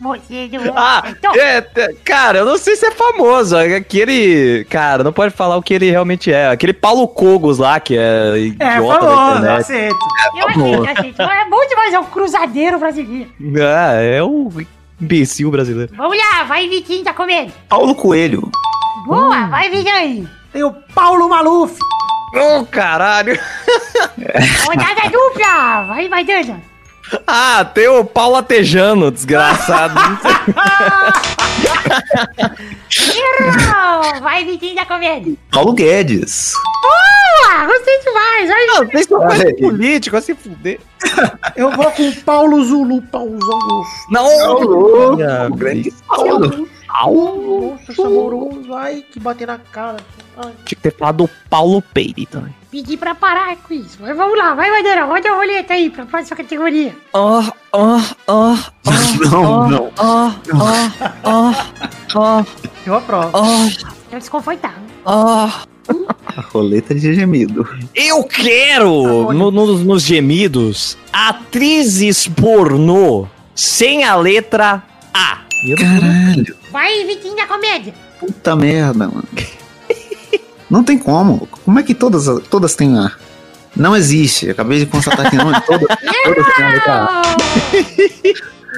Você não Ah, é, é, cara, eu não sei se é famoso. é Aquele. Cara, não pode falar o que ele realmente é. Aquele Paulo Cogos lá, que é É, idiota da falou, internet. aceito. Eu aceito, aceito. É bom demais, é um cruzadeiro brasileiro. Ah, é o imbecil brasileiro. Vamos lá, vai Vitinho, tá comendo. Paulo Coelho. Boa, vai Vitinho aí. Tem o Paulo Maluf. Ô, caralho. Rodada dupla! Vai, vai dando. Ah, tem o Paulo Atejano, desgraçado. Errou! Vai, Vitinho da comédia. Paulo Guedes. Boa! Gostei demais! Olha, Vocês são coisa político, assim fuder. Eu vou com o Paulo Zulu, Paulo Augusto. Não! O grande Paulo. Nossa, saboroso. Ai, que bater na cara. Ai. Tinha que ter falado do Paulo Peire também. Pedi pra parar com isso. Mas vamos lá, vai, Madeira, roda a roleta aí pra próxima categoria. Ah, ah, ah, Não, não. ah, ah, ah, ah, Eu aprovo. ah, Tô desconfortável. ah. A roleta de gemido. Eu quero, no- nos, nos gemidos, atrizes pornô sem a letra A. Caralho. Vai, Vitinho da comédia. Puta merda, mano. Não tem como. Como é que todas, todas têm A? Não existe. Acabei de constatar que não. Todas, todas têm a letra A.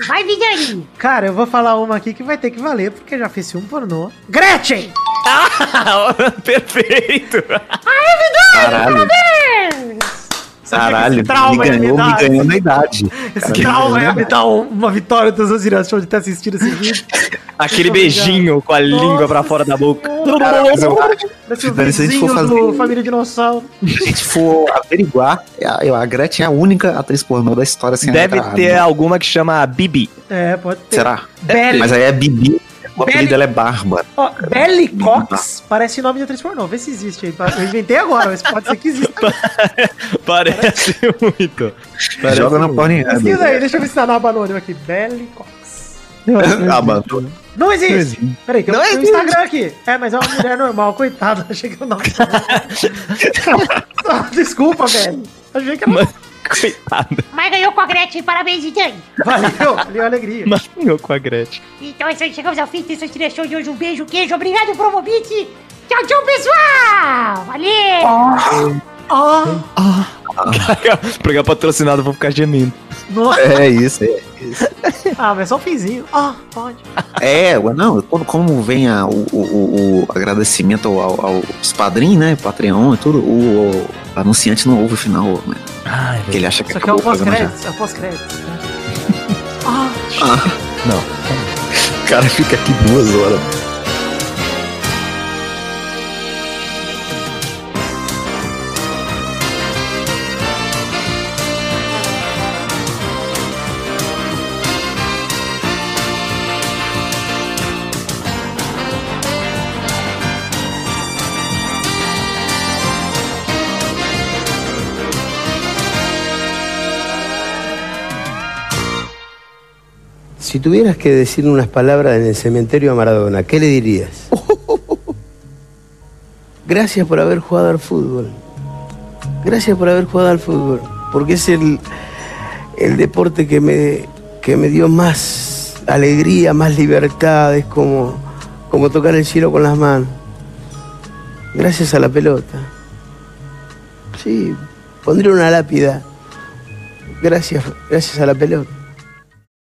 Vai, Vidani. Cara, eu vou falar uma aqui que vai ter que valer, porque eu já fiz um pornô. Gretchen! Ah, perfeito. Caralho. Caralho. Me trauma me ganhou, dar? me ganhou na idade. Esse Cara, trauma me ia ganhou me dar um- uma vitória dos Osiris de ter assistido esse vídeo. Aquele beijinho com a língua pra fora da boca. Cara, Parece o a gente for vizinho fazer- do Família Dinossauro. se a gente for averiguar, a, a Gretchen é a única atriz pornô da história sem a Deve A, ter né? alguma que chama Bibi. É, pode ter. Será? Belly, Mas aí é Bibi. O Belly- apelido dela é Bárbara. ó, Belly Cox parece nome de atriz pornô. Vê se existe aí. Eu inventei agora, mas pode ser que exista. Parece muito. Joga na Pornhub. Pesquisa aí, deixa eu ver se tá na aba anônima aqui. Belly Cox. Ah, mano. Não existe! Peraí, tem, um- Não tem um existe. Instagram aqui. É, mas é uma mulher normal, coitada. Achei que eu não. Desculpa, velho. Achei que ela. Coitada. Mas ganhou com a Gretchen, parabéns, Vidani. Valeu, valeu a alegria. Manhou com a Gretchen. Então é isso aí, chegamos ao fim dessa direção de hoje. Um beijo, queijo, obrigado, Promobit. Tchau, tchau, pessoal. Valeu. Pegar patrocinado, vou ficar gemendo. Nossa. É isso, é isso. Ah, mas só um finzinho. Ah, pode. É, não, quando, como vem a, o, o, o- o agradecimento ao- aos padrinhos, né? Patreon e tudo, o, o anunciante não ouve o final, né? Ai, Porque ele acha que Isso aqui é o acabou o programa já. pós-créditos. É o pós-créditos. O cara fica aqui duas horas. Si tuvieras que decir unas palabras en el cementerio a Maradona, ¿qué le dirías? Gracias por haber jugado al fútbol. Gracias por haber jugado al fútbol. Porque es el, el deporte que me, que me dio más alegría, más libertad. Es como, como tocar el cielo con las manos. Gracias a la pelota. Sí, pondría una lápida. Gracias, gracias a la pelota.